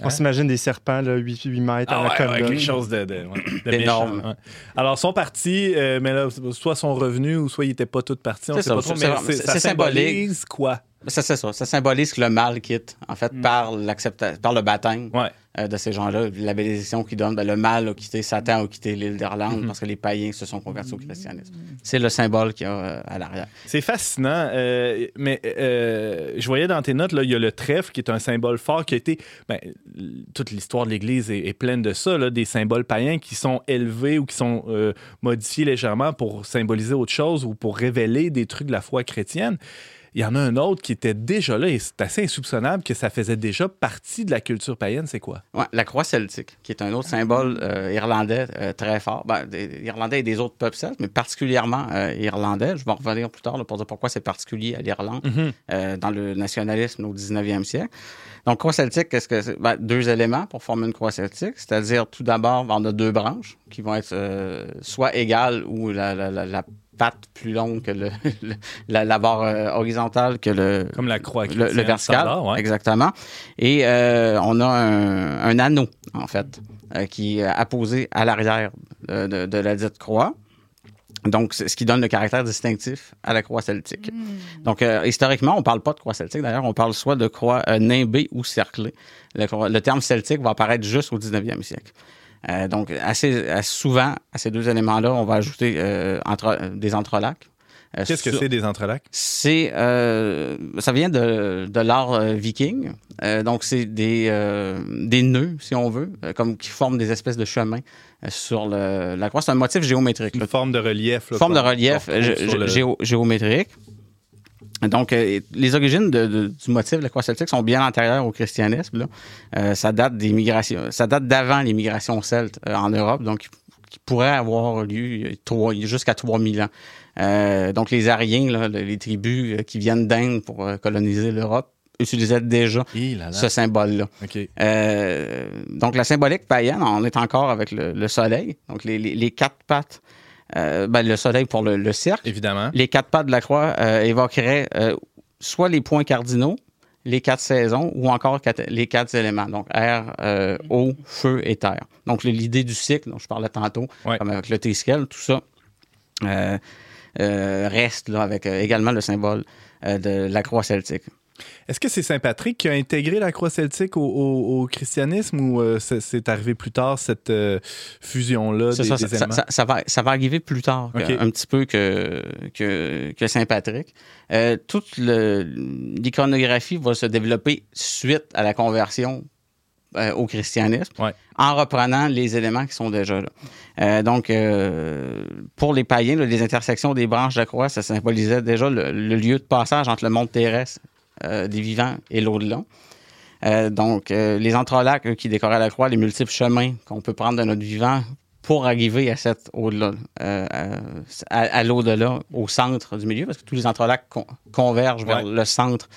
On s'imagine des serpents, là, 8, 8 mètres Ah à la ouais, quelque chose de, de, ouais, de D'énorme. Alors, ils sont partis, euh, mais là, soit sont revenus ou soit ils n'étaient pas tous partis. On C'est symbolique. symbolise quoi? Ça, c'est ça. Ça symbolise que le mal quitte, en fait, par, l'accepta- par le baptême Ouais. euh, de ces gens-là. La bénédiction qu'ils donnent, ben, le mal a quitté, Satan a quitté l'île d'Irlande parce que les païens se sont convertis au christianisme. C'est le symbole qu'il y a euh, à l'arrière. C'est fascinant, euh, mais euh, je voyais dans tes notes, là, il y a le trèfle qui est un symbole fort qui a été. ben, toute l'histoire de l'Église est, est pleine de ça, là, des symboles païens qui sont élevés ou qui sont euh, modifiés légèrement pour symboliser autre chose ou pour révéler des trucs de la foi chrétienne. Il y en a un autre qui était déjà là et c'est assez insoupçonnable que ça faisait déjà partie de la culture païenne. C'est quoi? Ouais, la croix celtique, qui est un autre symbole euh, irlandais euh, très fort. Ben, des, Irlandais et des autres peuples celtes, mais particulièrement euh, irlandais. Je vais en revenir plus tard là, pour dire pourquoi c'est particulier à l'Irlande euh, dans le nationalisme au 19e siècle. Donc, croix celtique, qu'est-ce que c'est? Ben, deux éléments pour former une croix celtique. C'est-à-dire, tout d'abord, on a deux branches qui vont être soit égales ou la, la, la, la patte plus longue que le, le- la, la barre euh, horizontale que le, Comme la croix le, le vertical, standard, ouais. exactement. Et euh, on a un, un anneau, en fait, euh, qui est apposé à l'arrière de, de- de la dite croix. Donc, c'est ce qui donne le caractère distinctif à la croix celtique. Donc, euh, historiquement, on parle pas de croix celtique. D'ailleurs, on parle soit de croix euh, nimbée ou cerclée. Le, le terme celtique va apparaître juste au 19e siècle. Euh, donc, assez, assez souvent, à ces deux éléments-là, on va ajouter euh, entre, des entrelacs. Euh, Qu'est-ce que c'est des entrelacs? c'est euh, ça vient de, de l'art euh, viking. Euh, donc c'est des, euh, des nœuds, si on veut, euh, comme qui forment des espèces de chemins euh, sur le, la croix. C'est un motif géométrique. Une là. forme de relief. là, forme de relief euh, gé- le- géo- géométrique. Donc, euh, les origines de- de- du motif de la croix celtique sont bien antérieures au christianisme. là. Euh, ça date des migrations, ça date d'avant les migrations celtes euh, en Europe, donc qui pourrait avoir lieu trois- jusqu'à 3000 ans. Euh, donc, les Ariens, là, les tribus euh, qui viennent d'Inde pour euh, coloniser l'Europe, utilisaient déjà Hi là là. ce symbole-là. OK. Euh, donc, la symbolique païenne, on est encore avec le, le soleil. Donc, les, les- les quatre pattes euh, ben, le soleil pour le, le cercle. Évidemment. Les quatre pattes de la croix euh, évoqueraient euh, soit les points cardinaux, les quatre saisons ou encore quatre- les quatre éléments, donc air, eau, feu et terre. Donc l'idée du cycle dont je parlais tantôt, Ouais. comme avec le T-scale, tout ça reste là, avec également le symbole de la croix celtique. Est-ce que c'est Saint-Patrick qui a intégré la croix celtique au, au- au christianisme ou euh, c'est- arrivé plus tard, cette euh, fusion-là des, ça, des ça, éléments? ça- ça va, ça va arriver plus tard, que- un petit peu que, que, que Saint-Patrick. Euh, toute l'iconographie va se développer suite à la conversion euh, au christianisme, Ouais. en reprenant les éléments qui sont déjà là. Euh, donc, euh, pour les païens, là, les intersections des branches de la croix, ça symbolisait déjà le, le lieu de passage entre le monde terrestre des vivants et l'au-delà. Euh, donc, euh, les entrelacs qui décoraient la croix, les multiples chemins qu'on peut prendre de notre vivant pour arriver à cet au-delà, euh, à, à l'au-delà, au centre du milieu, parce que tous les entrelacs con- convergent vers le centre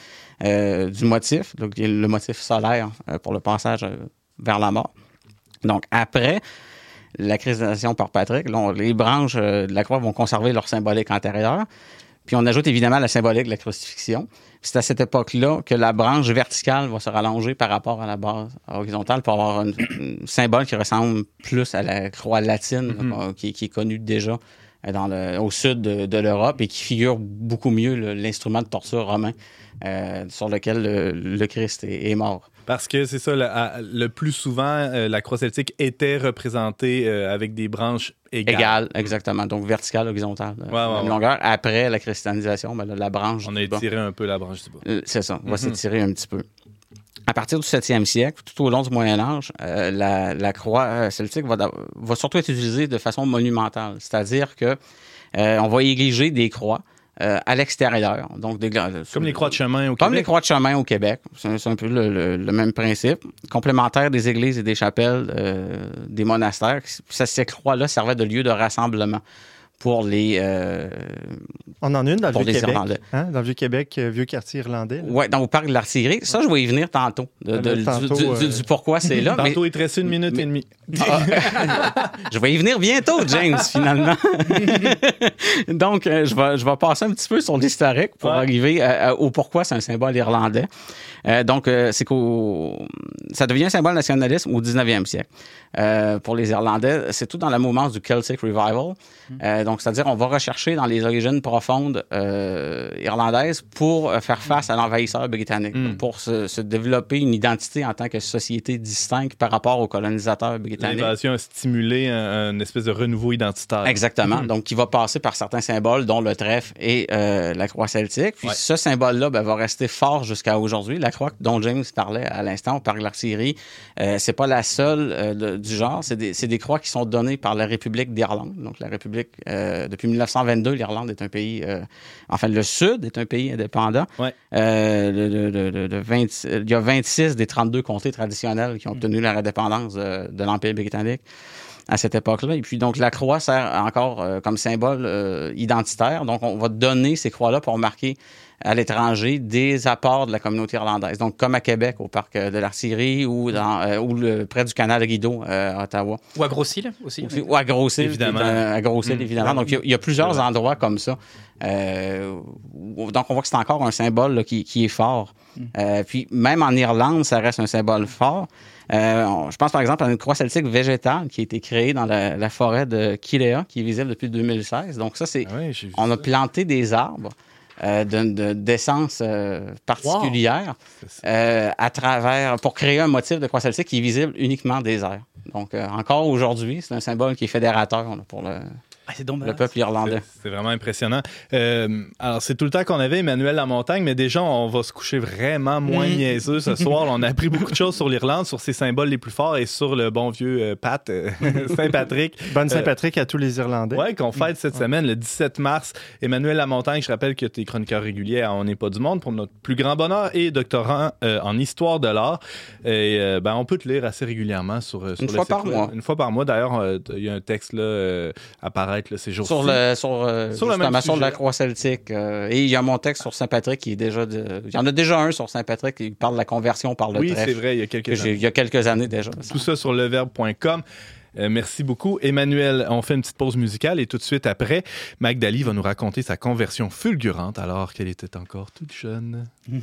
euh, du motif, donc le motif solaire euh, pour le passage euh, vers la mort. Donc, après la christianisation par Patrick, là, on- les branches euh, de la croix vont conserver leur symbolique antérieure. Puis on ajoute évidemment la symbolique de la crucifixion. C'est à cette époque-là que la branche verticale va se rallonger par rapport à la base horizontale pour avoir un, symbole qui ressemble plus à la croix latine, là, qu'on- qui, qui est connue déjà euh, dans le, au sud de, de l'Europe et qui figure beaucoup mieux l'instrument de torture romain euh, sur lequel le, le Christ est, est mort. Parce que c'est ça, le, plus souvent, euh, la croix celtique était représentée euh, avec des branches égales. Égal, exactement. Donc verticale, horizontale, euh, Ouais, ouais, même ouais. longueur. Après la christianisation, ben, la branche On a étiré un peu la branche du bas. C'est ça, on va Mhm. s'étirer un petit peu. À partir du 7e siècle, tout au long du Moyen Âge, euh, la, la croix celtique va, surtout être utilisée de façon monumentale, c'est-à-dire que euh, on va ériger des croix euh, à l'extérieur, donc des Comme les croix de chemin au comme les Québec. croix de chemin au Québec, c'est un, c'est un peu le, le- le même principe, complémentaire des églises et des chapelles, euh, des monastères. Ça, ces croix-là servaient de lieu de rassemblement pour les, euh, On en a une dans le Vieux-Québec. Irlandais. Hein, dans le Vieux-Québec, euh, vieux quartier irlandais. Ouais, dans le parc de l'artillerie. Ça, je vais y venir tantôt, de- de- du- Tantôt, du, du- euh, du pourquoi c'est là. mais- Tantôt, il te restait une minute mais- et demie. Ah, je vais y venir bientôt, James, finalement. Donc, euh, je, vais, je vais passer un petit peu sur l'historique pour Ouais. arriver à- au pourquoi c'est un symbole irlandais. Euh, donc, c'est qu'au ça devient un symbole nationaliste au 19e siècle. Pour les Irlandais, c'est tout dans la mouvance du Celtic Revival. Euh, donc, c'est-à-dire, on va rechercher dans les origines profondes euh, irlandaises pour euh, faire face à l'envahisseur britannique, Mm. pour se, se développer une identité en tant que société distincte par rapport aux colonisateurs britanniques. L'invasion a stimulé un, un espèce de renouveau identitaire. Exactement. Donc, qui va passer par certains symboles, dont le trèfle et euh, la croix celtique. Puis Ouais. ce symbole-là ben, va rester fort jusqu'à aujourd'hui. La croix dont James parlait à l'instant, par l'artillerie, euh, c'est pas la seule du genre. C'est des, c'est des croix qui sont données par la République d'Irlande. Donc, la République, euh, depuis 1922, l'Irlande est un pays, euh, enfin, le Sud est un pays indépendant. Ouais. Euh, le- le- le- le- le 20 il y a 26 des 32 comtés traditionnels qui ont obtenu leur indépendance de l'Empire britannique à cette époque-là. Et puis, donc, la croix sert encore comme symbole identitaire. Donc, on va donner ces croix-là pour marquer à l'étranger des apports de la communauté irlandaise. Donc, comme à Québec, au parc euh, de l'Artillerie ou, dans, euh, ou le, près du canal Rideau euh, à Ottawa. Ou à Grossil aussi. Aussi- Ou à Grossil, Évidemment. un- à Grossil, Mm. évidemment. Donc, il y a- il y, a plusieurs endroits comme ça. Euh, donc, on voit que c'est encore un symbole là, qui, qui est fort. Euh, puis, même en Irlande, ça reste un symbole fort. Euh, on- je pense par exemple à une croix celtique végétale qui a été créée dans la, la forêt de Kilea, qui est visible depuis 2016. Donc, ça, c'est. Ah vu On a ça. planté des arbres euh, de- de- d'essence euh, particulière euh, à travers pour créer un motif de croix celtique qui est visible uniquement des airs. Donc, encore aujourd'hui, c'est un symbole qui est fédérateur là, pour le. Le peuple irlandais. C'est- C'est vraiment impressionnant. Euh, alors, c'est tout le temps qu'on avait, Emmanuel Lamontagne, mais déjà, on va se coucher vraiment moins Mm. niaiseux ce soir. On a appris beaucoup de choses sur l'Irlande, sur ses symboles les plus forts et sur le bon vieux euh, Pat, euh, Saint-Patrick. Bonne Saint-Patrick à tous les Irlandais. Ouais, qu'on fête cette semaine, le 17 mars. Emmanuel Lamontagne, je rappelle que tu es chroniqueur régulier à On n'est pas du monde pour notre plus grand bonheur et doctorant euh, en histoire de l'art. Et euh, ben, on peut te lire assez régulièrement sur, sur Une le fois site par mois. Une fois par mois. D'ailleurs, euh, il y a un texte là, euh, apparaître ces jours-ci. Sur, le, sur, euh, Sur même sur la croix celtique. euh, et il y a mon texte sur Saint-Patrick qui est déjà. de- Il y en a déjà un sur Saint-Patrick qui parle de la conversion par le Oui, c'est vrai, il y a que quelques années. Il y a quelques années déjà. Tout ça sur leverbe.com. Euh, merci beaucoup, Emmanuel. On fait une petite pause musicale et tout de suite après, Magdali va nous raconter sa conversion fulgurante alors qu'elle était encore toute jeune.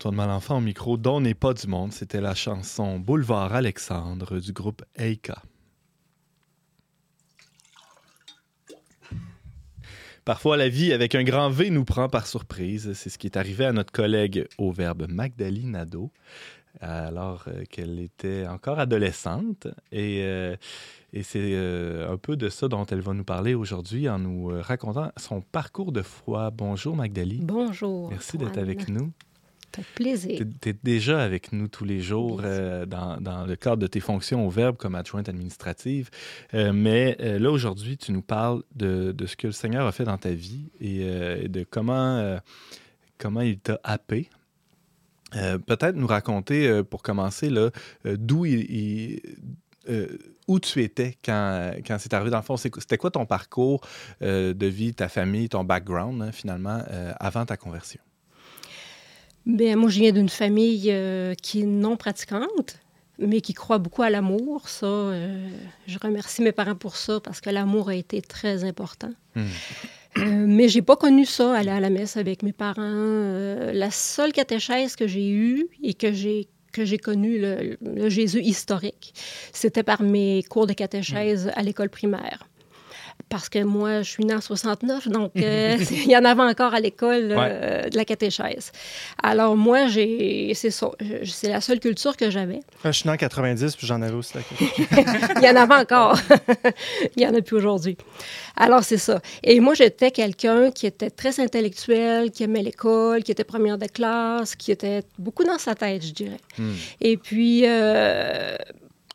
Antoine Malenfant au micro dont n'est pas du monde. C'était la chanson Boulevard Alexandre du groupe Eika. Parfois, la vie avec un grand V nous prend par surprise. C'est ce qui est arrivé à notre collègue au verbe Magdali Nadeau, alors euh, qu'elle était encore adolescente. Et, euh, et c'est euh, un peu de ça dont elle va nous parler aujourd'hui en nous racontant son parcours de foi. Bonjour Magdali. Bonjour. Merci d'être avec nous. Fait plaisir. Tu es déjà avec nous tous les jours euh, dans, dans le cadre de tes fonctions au Verbe comme adjointe administrative. Euh, mais euh, là, aujourd'hui, tu nous parles de, de ce que le Seigneur a fait dans ta vie et, et de comment, comment il t'a happé. Peut-être nous raconter, pour commencer, d'où il, il- euh, où tu étais quand, quand c'est arrivé. Dans le fond, c'était quoi ton parcours euh, de vie, ta famille, ton background, hein, finalement, euh, avant ta conversion? Ben, moi, je viens d'une famille euh, qui est non pratiquante, mais qui croit beaucoup à l'amour. Ça, euh, je remercie mes parents pour ça parce que l'amour a été très important. Hmm. Euh, mais j'ai pas connu ça, aller à la messe avec mes parents. Euh, la seule catéchèse que j'ai eue et que j'ai que j'ai connu le, le Jésus historique, c'était par mes cours de catéchèse à l'école primaire. Parce que moi, je suis née en 69, donc euh, il y en avait encore à l'école euh, de la catéchèse. Alors moi, j'ai, c'est ça, je- c'est la seule culture que j'avais. Moi, je suis né en 90, puis j'en avais aussi. la Il y en avait encore. Il y en a plus aujourd'hui. Alors, c'est ça. Et moi, j'étais quelqu'un qui était très intellectuel, qui aimait l'école, qui était première de classe, qui était beaucoup dans sa tête, je dirais. Hmm. Et puis, euh,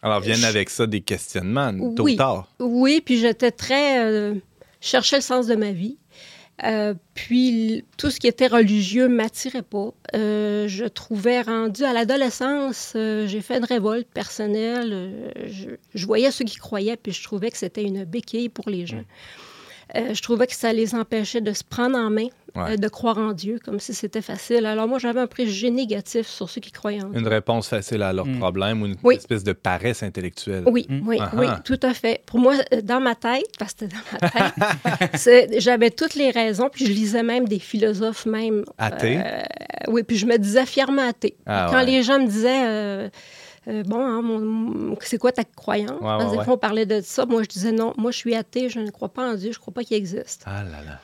Alors, viennent avec ça des questionnements, tôt Oui. ou tard. Oui, puis j'étais très. euh, cherchais le sens de ma vie. Euh, puis tout ce qui était religieux m'attirait pas. Euh, je trouvais rendu à l'adolescence, euh, j'ai fait une révolte personnelle. Je, je voyais ceux qui croyaient, puis je trouvais que c'était une béquille pour les gens. Euh, je trouvais que ça les empêchait de se prendre en main, Ouais. euh, de croire en Dieu, comme si c'était facile. Alors moi, j'avais un préjugé négatif sur ceux qui croyaient en Dieu. Une réponse facile à leurs Mm. problèmes ou une Oui. espèce de paresse intellectuelle. Oui, Mm. oui, Ah oui, ah. tout à fait. Pour moi, euh, dans ma tête, parce que c'était dans ma tête, c'est- j'avais toutes les raisons, puis je lisais même des philosophes même. Athée? euh, oui, puis je me disais fièrement athée. Ah Quand ouais. les gens me disaient, euh, bon, hein, c'est quoi ta croyance? Ouais, ouais, ouais. On parlait de ça. Moi, je disais non, moi, je suis athée, je ne crois pas en Dieu, je ne crois pas qu'il existe. Ah là là.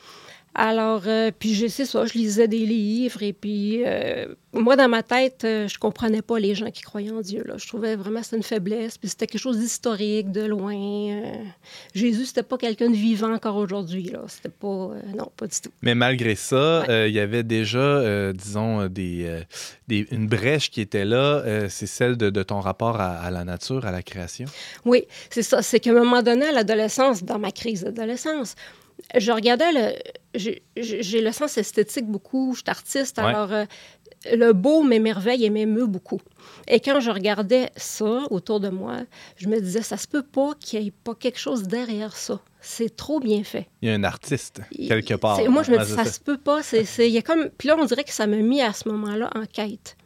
Alors, euh, puis je sais ça, je lisais des livres et puis euh, moi, dans ma tête, euh, je comprenais pas les gens qui croyaient en Dieu. Là. Je trouvais vraiment que c'était une faiblesse, puis c'était quelque chose d'historique, de loin. euh. Jésus, c'était pas quelqu'un de vivant encore aujourd'hui. là. C'était pas... non, pas du tout. Mais malgré ça, Ouais. il y avait déjà, disons, des, des- une brèche qui était là. c'est celle de, de ton rapport à, à la nature, à la création. Oui, c'est ça. C'est qu'à un moment donné, à l'adolescence, dans ma crise d'adolescence, je regardais le. J'ai le sens esthétique beaucoup, je suis artiste, Ouais. alors euh, le beau m'émerveille et m'émeut beaucoup. Et quand je regardais ça autour de moi, je me disais, ça se peut pas qu'il n'y ait pas quelque chose derrière ça. C'est trop bien fait. Il y a un artiste, quelque part. Moi, je me dis, ça, se peut pas. C'est, il y a comme... Puis là, on dirait que ça m'a mis à ce moment-là en quête,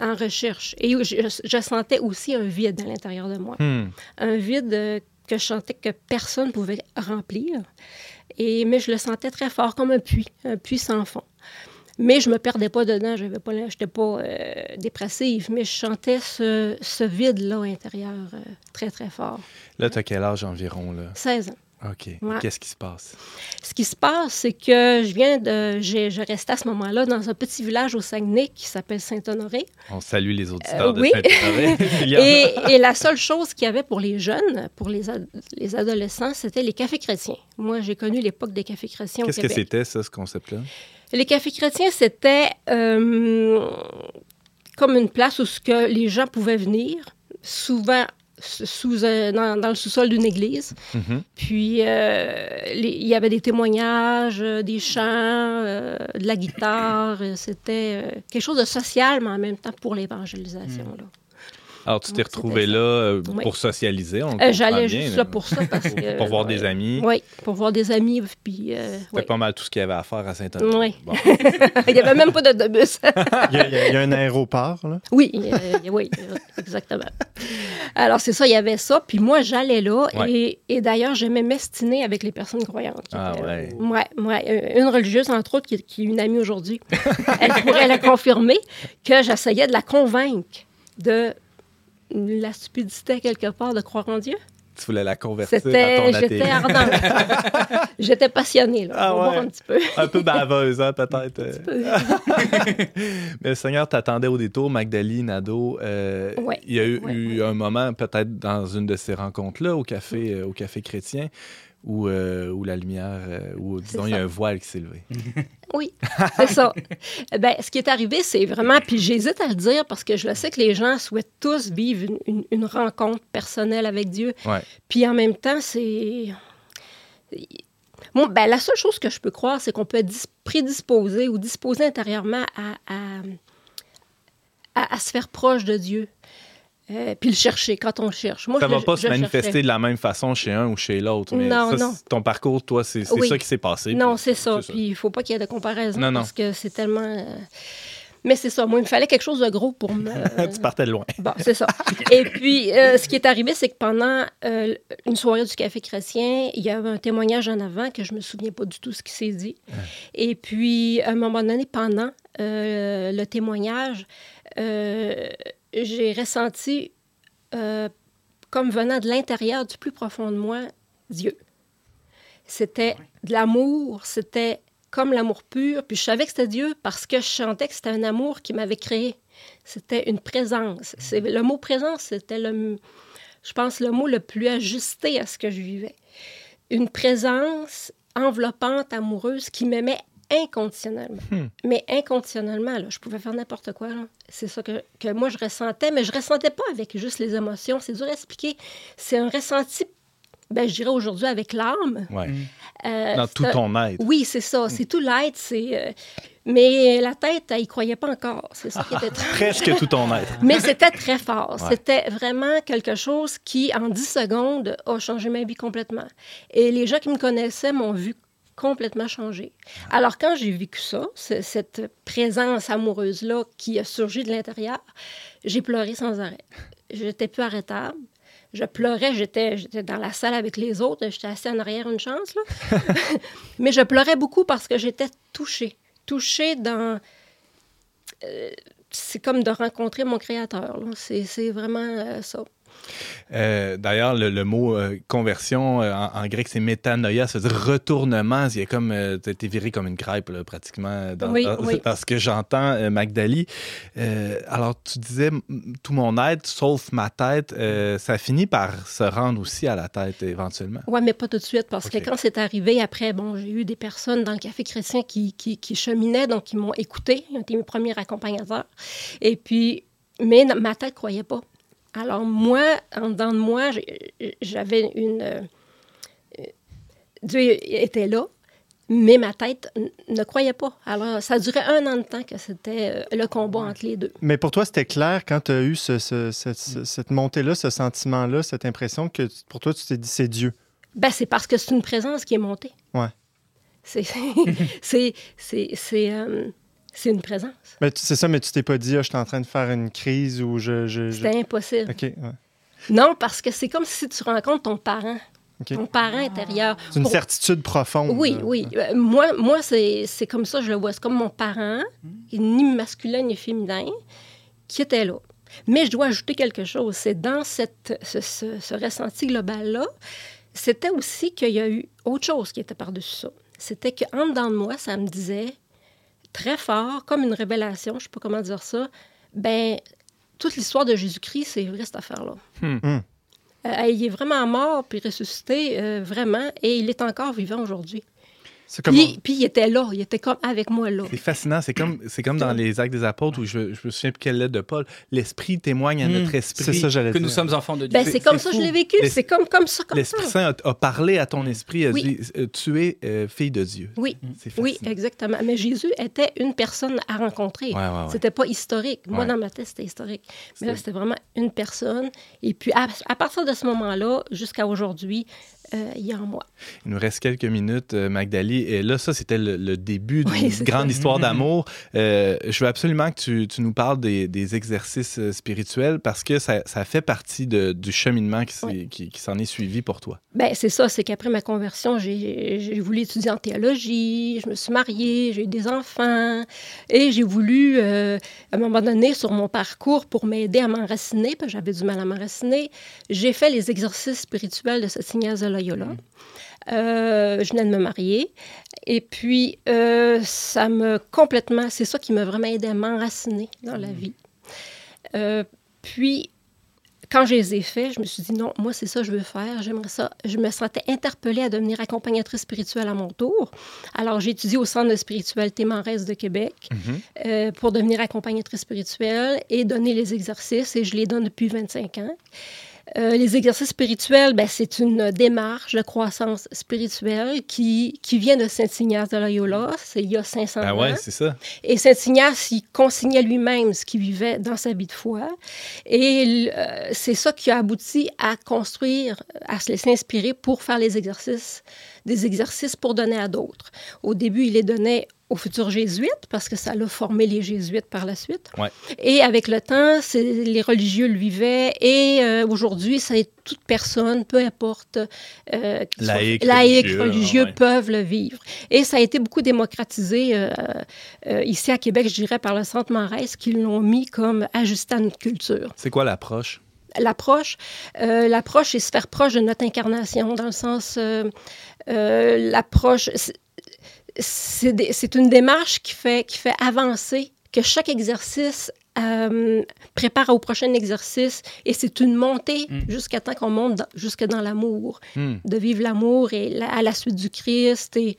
en recherche. Et je, je sentais aussi un vide à l'intérieur de moi Hmm. un vide euh, que je sentais que personne ne pouvait remplir. Et, mais je le sentais très fort, comme un puits, un puits sans fond. Mais je me perdais pas dedans, je n'étais pas euh, dépressive, mais je sentais ce, ce vide-là intérieur euh, très, très fort. Là, tu as quel âge environ? Là? 16 ans. OK. Ouais. Qu'est-ce qui se passe? Ce qui se passe, c'est que je viens de. Je restais à ce moment-là dans un petit village au Saguenay qui s'appelle Saint-Honoré. On salue les auditeurs Euh, de oui. Saint-Honoré. Et, et la seule chose qu'il y avait pour les jeunes, pour les, ad- les adolescents, c'était les cafés chrétiens. Moi, j'ai connu l'époque des cafés chrétiens Qu'est-ce que c'était, ça, ce concept-là? Les cafés chrétiens, c'était euh, comme une place où ce que les gens pouvaient venir, souvent sous, un- dans, dans le sous-sol d'une église. Mhm. Puis, euh, il y avait des témoignages, euh, des chants, euh, de la guitare. C'était euh, quelque chose de social, mais en même temps pour l'évangélisation. là. Alors, tu t'es retrouvé là euh, Oui. pour socialiser. Euh, J'allais juste là. pour ça. Parce Pour- que, pour voir ouais. des amis. Oui, pour voir des amis. Puis, euh, C'était ouais. pas mal tout ce qu'il y avait à faire à Saint-Honoré. Oui. Bon. il n'y avait même pas d'autobus. Il y, a, il y a- il y a un aéroport, là. Oui, euh, oui, euh, exactement. Alors, c'est ça, il y avait ça. Puis moi, j'allais là. Ouais. Et, et d'ailleurs, j'aimais m'estiner avec les personnes croyantes. Ah là. ouais. Ouais, ouais. Euh, Une religieuse, entre autres, qui, qui est une amie aujourd'hui, elle pourrait la confirmer, que j'essayais de la convaincre de la stupidité, quelque part, de croire en Dieu? Tu voulais la convertir à ton j'étais ardente. j'étais passionnée, là. Ah ouais. un petit peu. Un peu baveuse, hein, peut-être. Mais le Seigneur t'attendait au détour, Magdali, Nadeau. euh, Ouais, Il y a eu, ouais, eu un moment, peut-être dans une de ces rencontres-là, au café, euh, au café chrétien, où, euh, où la lumière, euh, où disons, il y a un voile qui s'est levé. Oui, c'est ça. Ben, ce qui est arrivé, c'est vraiment, puis j'hésite à le dire parce que je le sais que les gens souhaitent tous vivre une, une- une rencontre personnelle avec Dieu. Ouais. Puis en même temps, c'est. Bon, ben, la seule chose que je peux croire, c'est qu'on peut être dis- prédisposé ou disposé intérieurement à, à, à- à se faire proche de Dieu. Euh, puis le chercher quand on le cherche. Moi, ça je va pas se manifester cherchais. de la même façon chez un ou chez l'autre. Mais Non, ça, non. ton parcours, toi, c'est Oui. ça qui s'est passé. Non, c'est ça. Puis il faut pas qu'il y ait de comparaison Non, non. parce que c'est tellement. euh, Mais c'est ça. Moi, il me fallait quelque chose de gros pour me. tu partais de loin. Bon, c'est ça. Et puis, euh, ce qui est arrivé, c'est que pendant euh, une soirée du Café chrétien, il y avait un témoignage en avant que je me souviens pas du tout ce qui s'est dit. Et puis, à un moment donné, pendant le témoignage, euh, j'ai ressenti, euh, comme venant de l'intérieur, du plus profond de moi, Dieu. C'était de l'amour, c'était comme l'amour pur. Puis je savais que c'était Dieu parce que je sentais que c'était un amour qui m'avait créé. C'était une présence. C'est, le mot présence, c'était, le, je pense, le mot le plus ajusté à ce que je vivais. Une présence enveloppante, amoureuse, qui m'aimait inconditionnellement. Hmm. Mais inconditionnellement, là, je pouvais faire n'importe quoi. C'est ça que, que moi, je ressentais, mais je ressentais pas avec juste les émotions. C'est dur à expliquer. C'est un ressenti, ben, je dirais aujourd'hui, avec l'âme. Ouais. Euh, Dans tout un- ton être. Oui, c'est ça. C'est tout l'être. C'est, euh, Mais la tête, elle y croyait pas encore. C'est ça qui était très... Presque tout ton être. Mais c'était très fort. Ouais. C'était vraiment quelque chose qui, en 10 secondes, a changé ma vie complètement. Et les gens qui me connaissaient m'ont vu complètement changer. Alors, quand j'ai vécu ça, ce- cette présence amoureuse-là qui a surgi de l'intérieur, j'ai pleuré sans arrêt. J'étais plus arrêtable. Je pleurais, j'étais, j'étais dans la salle avec les autres, j'étais assis en arrière une chance, là. Mais je pleurais beaucoup parce que j'étais touchée. Touchée dans... euh, c'est comme de rencontrer mon créateur. là. C'est, c'est vraiment euh, ça. Euh, D'ailleurs, le, le mot euh, conversion euh, en, en grec, c'est métanoïa, ça veut dire retournement. Il y a comme, t'as été viré comme une crêpe, là, pratiquement, dans, Oui, dans- oui. dans ce que j'entends, Magdali. Alors, tu disais, tout mon être, sauf ma tête, ça finit par se rendre aussi à la tête, éventuellement. Oui, mais pas tout de suite, parce que quand c'est arrivé, après, bon, j'ai eu des personnes dans le café chrétien qui, qui, qui cheminaient, donc ils m'ont écouté, ils ont été mes premiers accompagnateurs. Et puis, mais ma tête ne croyait pas. Alors, moi, en dedans de moi, j'avais une. euh, euh, Dieu était là, mais ma tête ne croyait pas. Alors, ça durait un an de temps que c'était euh, le combat entre les deux. Mais pour toi, c'était clair quand tu as eu ce- ce- ce- ce- cette montée-là, ce sentiment-là, cette impression que pour toi, tu t'es dit c'est Dieu? Ben, c'est parce que c'est une présence qui est montée. Ouais. C'est, c'est, c'est, c'est, euh, c'est une présence. Mais tu- c'est ça, mais tu t'es pas dit, ah, je suis en train de faire une crise ou je. je, je- C'était impossible. OK. ouais. Non, parce que c'est comme si tu rencontres ton parent, ton parent intérieur. C'est une Pour- certitude profonde. Oui, oui. Euh, Moi, moi c'est, c'est comme ça, je le vois. C'est comme mon parent, ni masculin ni féminin, qui était là. Mais je dois ajouter quelque chose. C'est dans cette, ce, ce- ce ressenti global-là, c'était aussi qu'il y a eu autre chose qui était par-dessus ça. C'était qu'en dedans de moi, ça me disait très fort, comme une révélation, je ne sais pas comment dire ça, ben toute l'histoire de Jésus-Christ, c'est vrai cette affaire-là. Hmm. Hmm. Euh, il est vraiment mort puis ressuscité, euh, vraiment, et il est encore vivant aujourd'hui. C'est comme. Puis, puis il était là, il était comme avec moi là. C'est fascinant. C'est comme, c'est comme dans les actes des apôtres où je, je me souviens plus quelle lettre de Paul. L'esprit témoigne à Hmm. notre esprit. C'est ça, j'allais Que dire. nous sommes enfants de Dieu. Ben, c'est- c'est comme c'est ça que je l'ai vécu. Les- C'est comme, comme ça, comme L'Esprit. Saint a, a parlé à ton esprit, a Oui. dit euh, Tu es euh, fille de Dieu. Oui, C'est oui, exactement. Mais Jésus était une personne à rencontrer. Ouais, ouais, ouais. C'était pas historique. Moi, Ouais. dans ma tête, c'était historique. Mais là, C'était- vraiment une personne. Et puis, à, à partir de ce moment-là, jusqu'à aujourd'hui, euh, il y a en moi. Il nous reste quelques minutes, euh, Magdali. Et là, ça, c'était le, le début d'une Oui, grande ça. histoire d'amour. Euh, je veux absolument que tu, tu nous parles des, des exercices euh, spirituels parce que ça, ça fait partie de- du cheminement qui, s'est- Oui. qui, qui s'en est suivi pour toi. Ben, c'est ça, c'est qu'après ma conversion, j'ai voulu étudier en théologie, je me suis mariée, j'ai eu des enfants, et j'ai voulu, euh, à un moment donné, sur mon parcours, pour m'aider à m'enraciner, parce que j'avais du mal à m'enraciner, j'ai fait les exercices spirituels de cette Ignace de Loyola. Euh, je venais de me marier. Et puis, euh, ça me complètement, c'est ça qui m'a vraiment aidé à m'enraciner dans la vie. Euh, puis, quand je les ai faits, je me suis dit non, moi, c'est ça que je veux faire. J'aimerais ça. Je me sentais interpellée à devenir accompagnatrice spirituelle à mon tour. Alors, j'ai étudié au Centre de spiritualité Manresse de Québec euh, pour devenir accompagnatrice spirituelle et donner les exercices. Et je les donne depuis 25 ans. Euh, les exercices spirituels, ben, c'est une démarche de croissance spirituelle qui, qui vient de Saint-Ignace de Loyola. C'est il y a 500 Ah ans. ouais, c'est ça. Et Saint-Ignace, il consignait lui-même ce qu'il vivait dans sa vie de foi. Et euh, c'est ça qui a abouti à construire, à se laisser inspirer pour faire les exercices, des exercices pour donner à d'autres. Au début, il les donnait aux futurs jésuites parce que ça l'a formé les jésuites par la suite. Ouais. Et avec le temps, c'est- les religieux le vivaient. Et euh, aujourd'hui, c'est toute personne, peu importe, euh, Laïque, laïque, religieux, religieux, ouais. peuvent le vivre. Et ça a été beaucoup démocratisé euh, euh, ici à Québec, je dirais, par le Centre Manresse, qui l'ont mis comme ajusté à notre culture. C'est quoi l'approche? L'approche, euh, l'approche, c'est se faire proche de notre incarnation, dans le sens, euh, euh, l'approche, c'est- une démarche qui fait, qui fait avancer, que chaque exercice euh, prépare au prochain exercice, et c'est une montée jusqu'à temps qu'on monte dans- jusque dans l'amour Hmm. de vivre l'amour et la- à la suite du Christ. Et,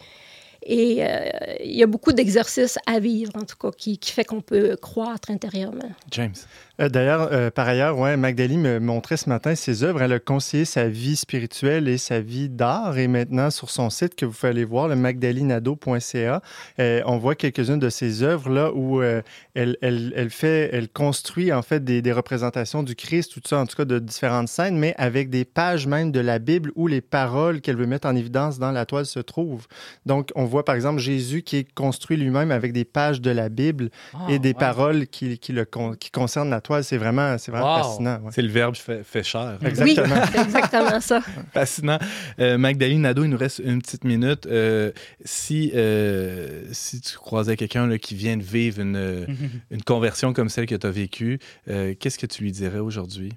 Et euh, il y a beaucoup d'exercices à vivre, en tout cas, qui, qui fait qu'on peut croître intérieurement. James. Euh, D'ailleurs, euh, par ailleurs, ouais, Magdali me montrait ce matin ses œuvres. Elle a conseillé sa vie spirituelle et sa vie d'art. Et maintenant, sur son site que vous pouvez aller voir, le magdalinado.ca, euh, on voit quelques-unes de ses œuvres là où euh, elle, elle, elle fait, elle construit en fait des, des représentations du Christ, tout ça, en tout cas de différentes scènes, mais avec des pages même de la Bible où les paroles qu'elle veut mettre en évidence dans la toile se trouvent. Donc, on voit par exemple Jésus qui est construit lui-même avec des pages de la Bible Ah, et des ouais. paroles qui, qui, le qui concernent la toile. C'est vraiment, c'est vraiment Wow. fascinant. ouais. C'est le verbe fait, fait cher. Exactement. Oui, c'est exactement ça. Fascinant. Euh, Magdalene Nadeau, il nous reste une petite minute. Euh, si, euh, si tu croisais quelqu'un qui vient de vivre une, une conversion comme celle que tu as vécue, euh, qu'est-ce que tu lui dirais aujourd'hui?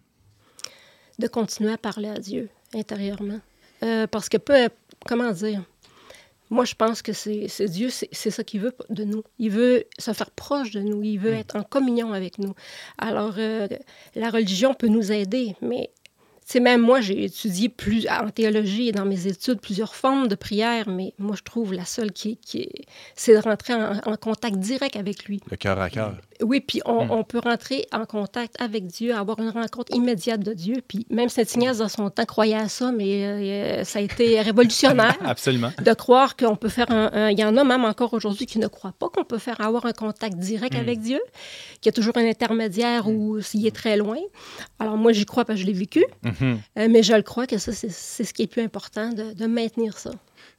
de continuer à parler à Dieu intérieurement. Euh, parce que peu, comment dire, moi je pense que c'est Dieu, c'est ça qu'il veut de nous. Il veut se faire proche de nous, il veut être en communion avec nous. Alors, euh, la religion peut nous aider, mais c'est même moi, j'ai étudié plus en théologie et dans mes études plusieurs formes de prière, mais moi je trouve la seule qui, qui est, c'est de rentrer en, en contact direct avec lui. Le cœur à cœur. Oui, puis on, Mm. on peut rentrer en contact avec Dieu, avoir une rencontre immédiate de Dieu. Puis même Saint-Ignace, dans son temps, croyait à ça, mais euh, ça a été révolutionnaire Absolument. de croire qu'on peut faire un, un- Il y en a même encore aujourd'hui qui ne croient pas qu'on peut faire avoir un contact direct avec Dieu, qu'il y a toujours un intermédiaire ou s'il est très loin. Alors moi, j'y crois parce que je l'ai vécu, Mhm. euh, mais je le crois que ça, c'est c'est ce qui est plus important, de, de maintenir ça.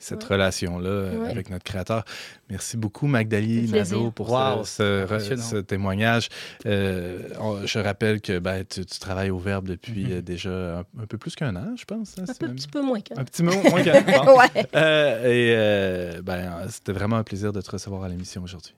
Cette Ouais. relation-là Ouais. avec notre Créateur. Merci beaucoup, Magdali. Nadeau, pour Wow, ce, ce- impressionnant. ce témoignage. Euh, on- je rappelle que ben, tu, tu travailles au Verbe depuis Mhm. euh, déjà un, un peu plus qu'un an, je pense. hein, Un peu, même- petit peu moins que. Un petit mot, moins qu'un an. Bon. ouais. Euh, et euh, ben, c'était vraiment un plaisir de te recevoir à l'émission aujourd'hui.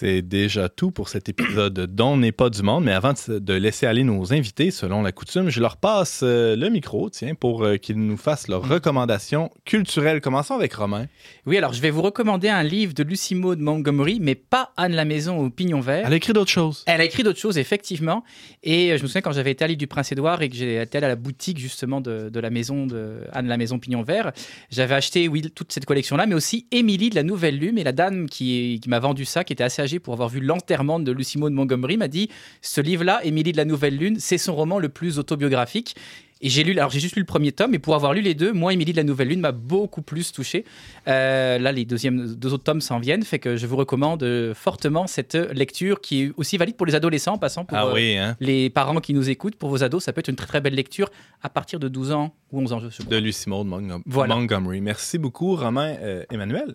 C'est déjà tout pour cet épisode d'On n'est pas du monde. Mais avant de, laisser aller nos invités, selon la coutume, je leur passe euh, le micro, tiens, pour euh, qu'ils nous fassent leurs recommandations culturelles. Commençons avec Romain. Oui, alors je vais vous recommander un livre de Lucy Maud Montgomery, mais pas Anne la Maison au Pignon Vert. Elle a écrit d'autres choses. Elle a écrit d'autres choses, effectivement. Et euh, je me souviens quand j'avais été à l'île du Prince-Édouard et que allé à la boutique justement de, de la maison de Anne la Maison Pignon Vert, j'avais acheté oui, toute cette collection-là, mais aussi Émilie de la Nouvelle Lune. Et la dame qui, qui m'a vendu ça, qui était assez pour avoir vu l'enterrement de Lucy Maud Montgomery, m'a dit Ce livre-là, Émilie de la Nouvelle Lune, c'est son roman le plus autobiographique. Et j'ai lu, alors j'ai juste lu le premier tome, mais pour avoir lu les deux, moi, Émilie de la Nouvelle Lune m'a beaucoup plus touché. Euh, là, les deuxièmes, deux autres tomes s'en viennent, fait que je vous recommande euh, fortement cette lecture qui est aussi valide pour les adolescents, en passant pour Ah euh, oui, hein? les parents qui nous écoutent. Pour vos ados, ça peut être une très très belle lecture à partir de 12 ans ou 11 ans, je suppose. De Lucie Maud Mong- Voilà. Montgomery. Merci beaucoup, Romain. Euh, Emmanuel.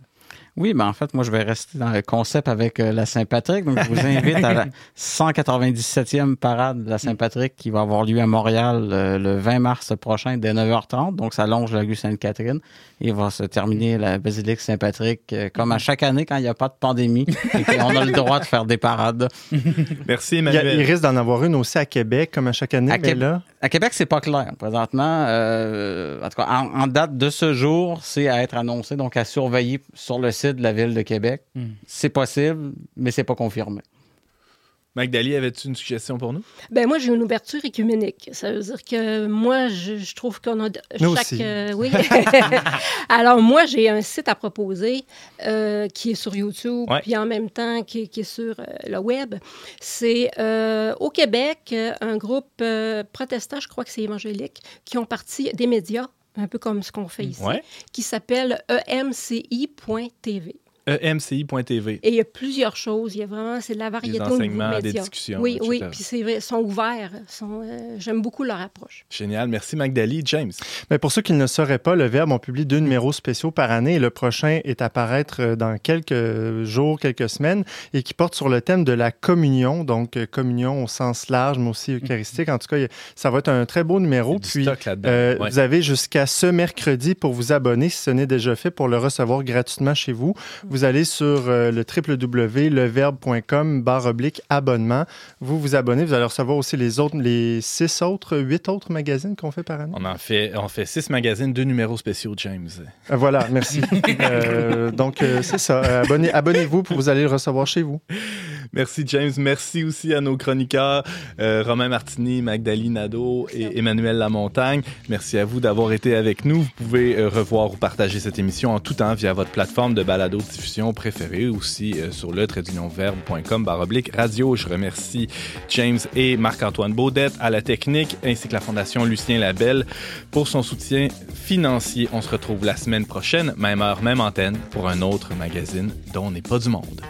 Oui, ben en fait, moi, je vais rester dans le concept avec euh, la Saint-Patrick. Donc, je vous invite à la 197e parade de la Saint-Patrick qui va avoir lieu à Montréal euh, le 20 mars prochain dès 9h30. Donc, ça longe la rue Sainte-Catherine et va se terminer la basilique Saint-Patrick euh, comme à chaque année quand il n'y a pas de pandémie et qu'on a le droit de faire des parades. Merci, Il, y a- Emmanuel. il risque d'en avoir une aussi à Québec, comme à chaque année. À mais là, À Québec, c'est pas clair présentement. Euh, en tout cas, en, en date de ce jour, c'est à être annoncé, donc à surveiller sur le site de la ville de Québec. Mm. C'est possible, mais c'est pas confirmé. Magdali, avais-tu une suggestion pour nous? Ben moi, j'ai une ouverture écuménique. Ça veut dire que moi, je, je trouve qu'on a Nous chaque... aussi. euh, oui. Alors moi, j'ai un site à proposer euh, qui est sur YouTube, Ouais. puis en même temps qui, est- qui est sur euh, le web. C'est euh, au Québec, un groupe euh, protestant, je crois que c'est évangélique, qui ont parti des médias, un peu comme ce qu'on fait ici, Ouais. qui s'appelle emci.tv. Emci.tv. Et il y a plusieurs choses. Il y a vraiment, c'est de la variété niveau enseignements, des discussions, Oui, oui. Puis c'est vrai, ils sont ouverts. sont, euh, J'aime beaucoup leur approche. Génial. Merci, Magdali. James. Mais pour ceux qui ne le sauraient pas, le Verbe, on publie deux numéros spéciaux par année et le prochain est à paraître euh, dans quelques jours, quelques semaines et qui porte sur le thème de la communion. Donc, euh, communion au sens large, mais aussi eucharistique. En tout cas, ça va être un très beau numéro. Puis, stock là-dedans. euh, Ouais. Vous avez jusqu'à ce mercredi pour vous abonner, si ce n'est déjà fait, pour le recevoir gratuitement chez vous. Vous allez sur euh, le www.leverbe.com barre oblique abonnement. Vous vous abonnez, vous allez recevoir aussi les autres, les six autres, huit autres magazines qu'on fait par année. On en fait, on fait six magazines, deux numéros spéciaux, James. Euh, Voilà, merci. Euh, donc, euh, c'est ça. Euh, abonnez- Abonnez-vous pour vous allez le recevoir chez vous. Merci, James. Merci aussi à nos chroniqueurs, euh, Romain Martini, Magdalene Nadeau et Emmanuel Lamontagne. Merci à vous d'avoir été avec nous. Vous pouvez euh, revoir ou partager cette émission en tout temps via votre plateforme de préférée, aussi euh, sur le traitdunionverbe.com baroblique radio. Je remercie James et Marc-Antoine Baudette à la technique, ainsi que la Fondation Lucien Labelle pour son soutien financier. On se retrouve la semaine prochaine, même heure, même antenne, pour un autre magazine dont on n'est pas du monde.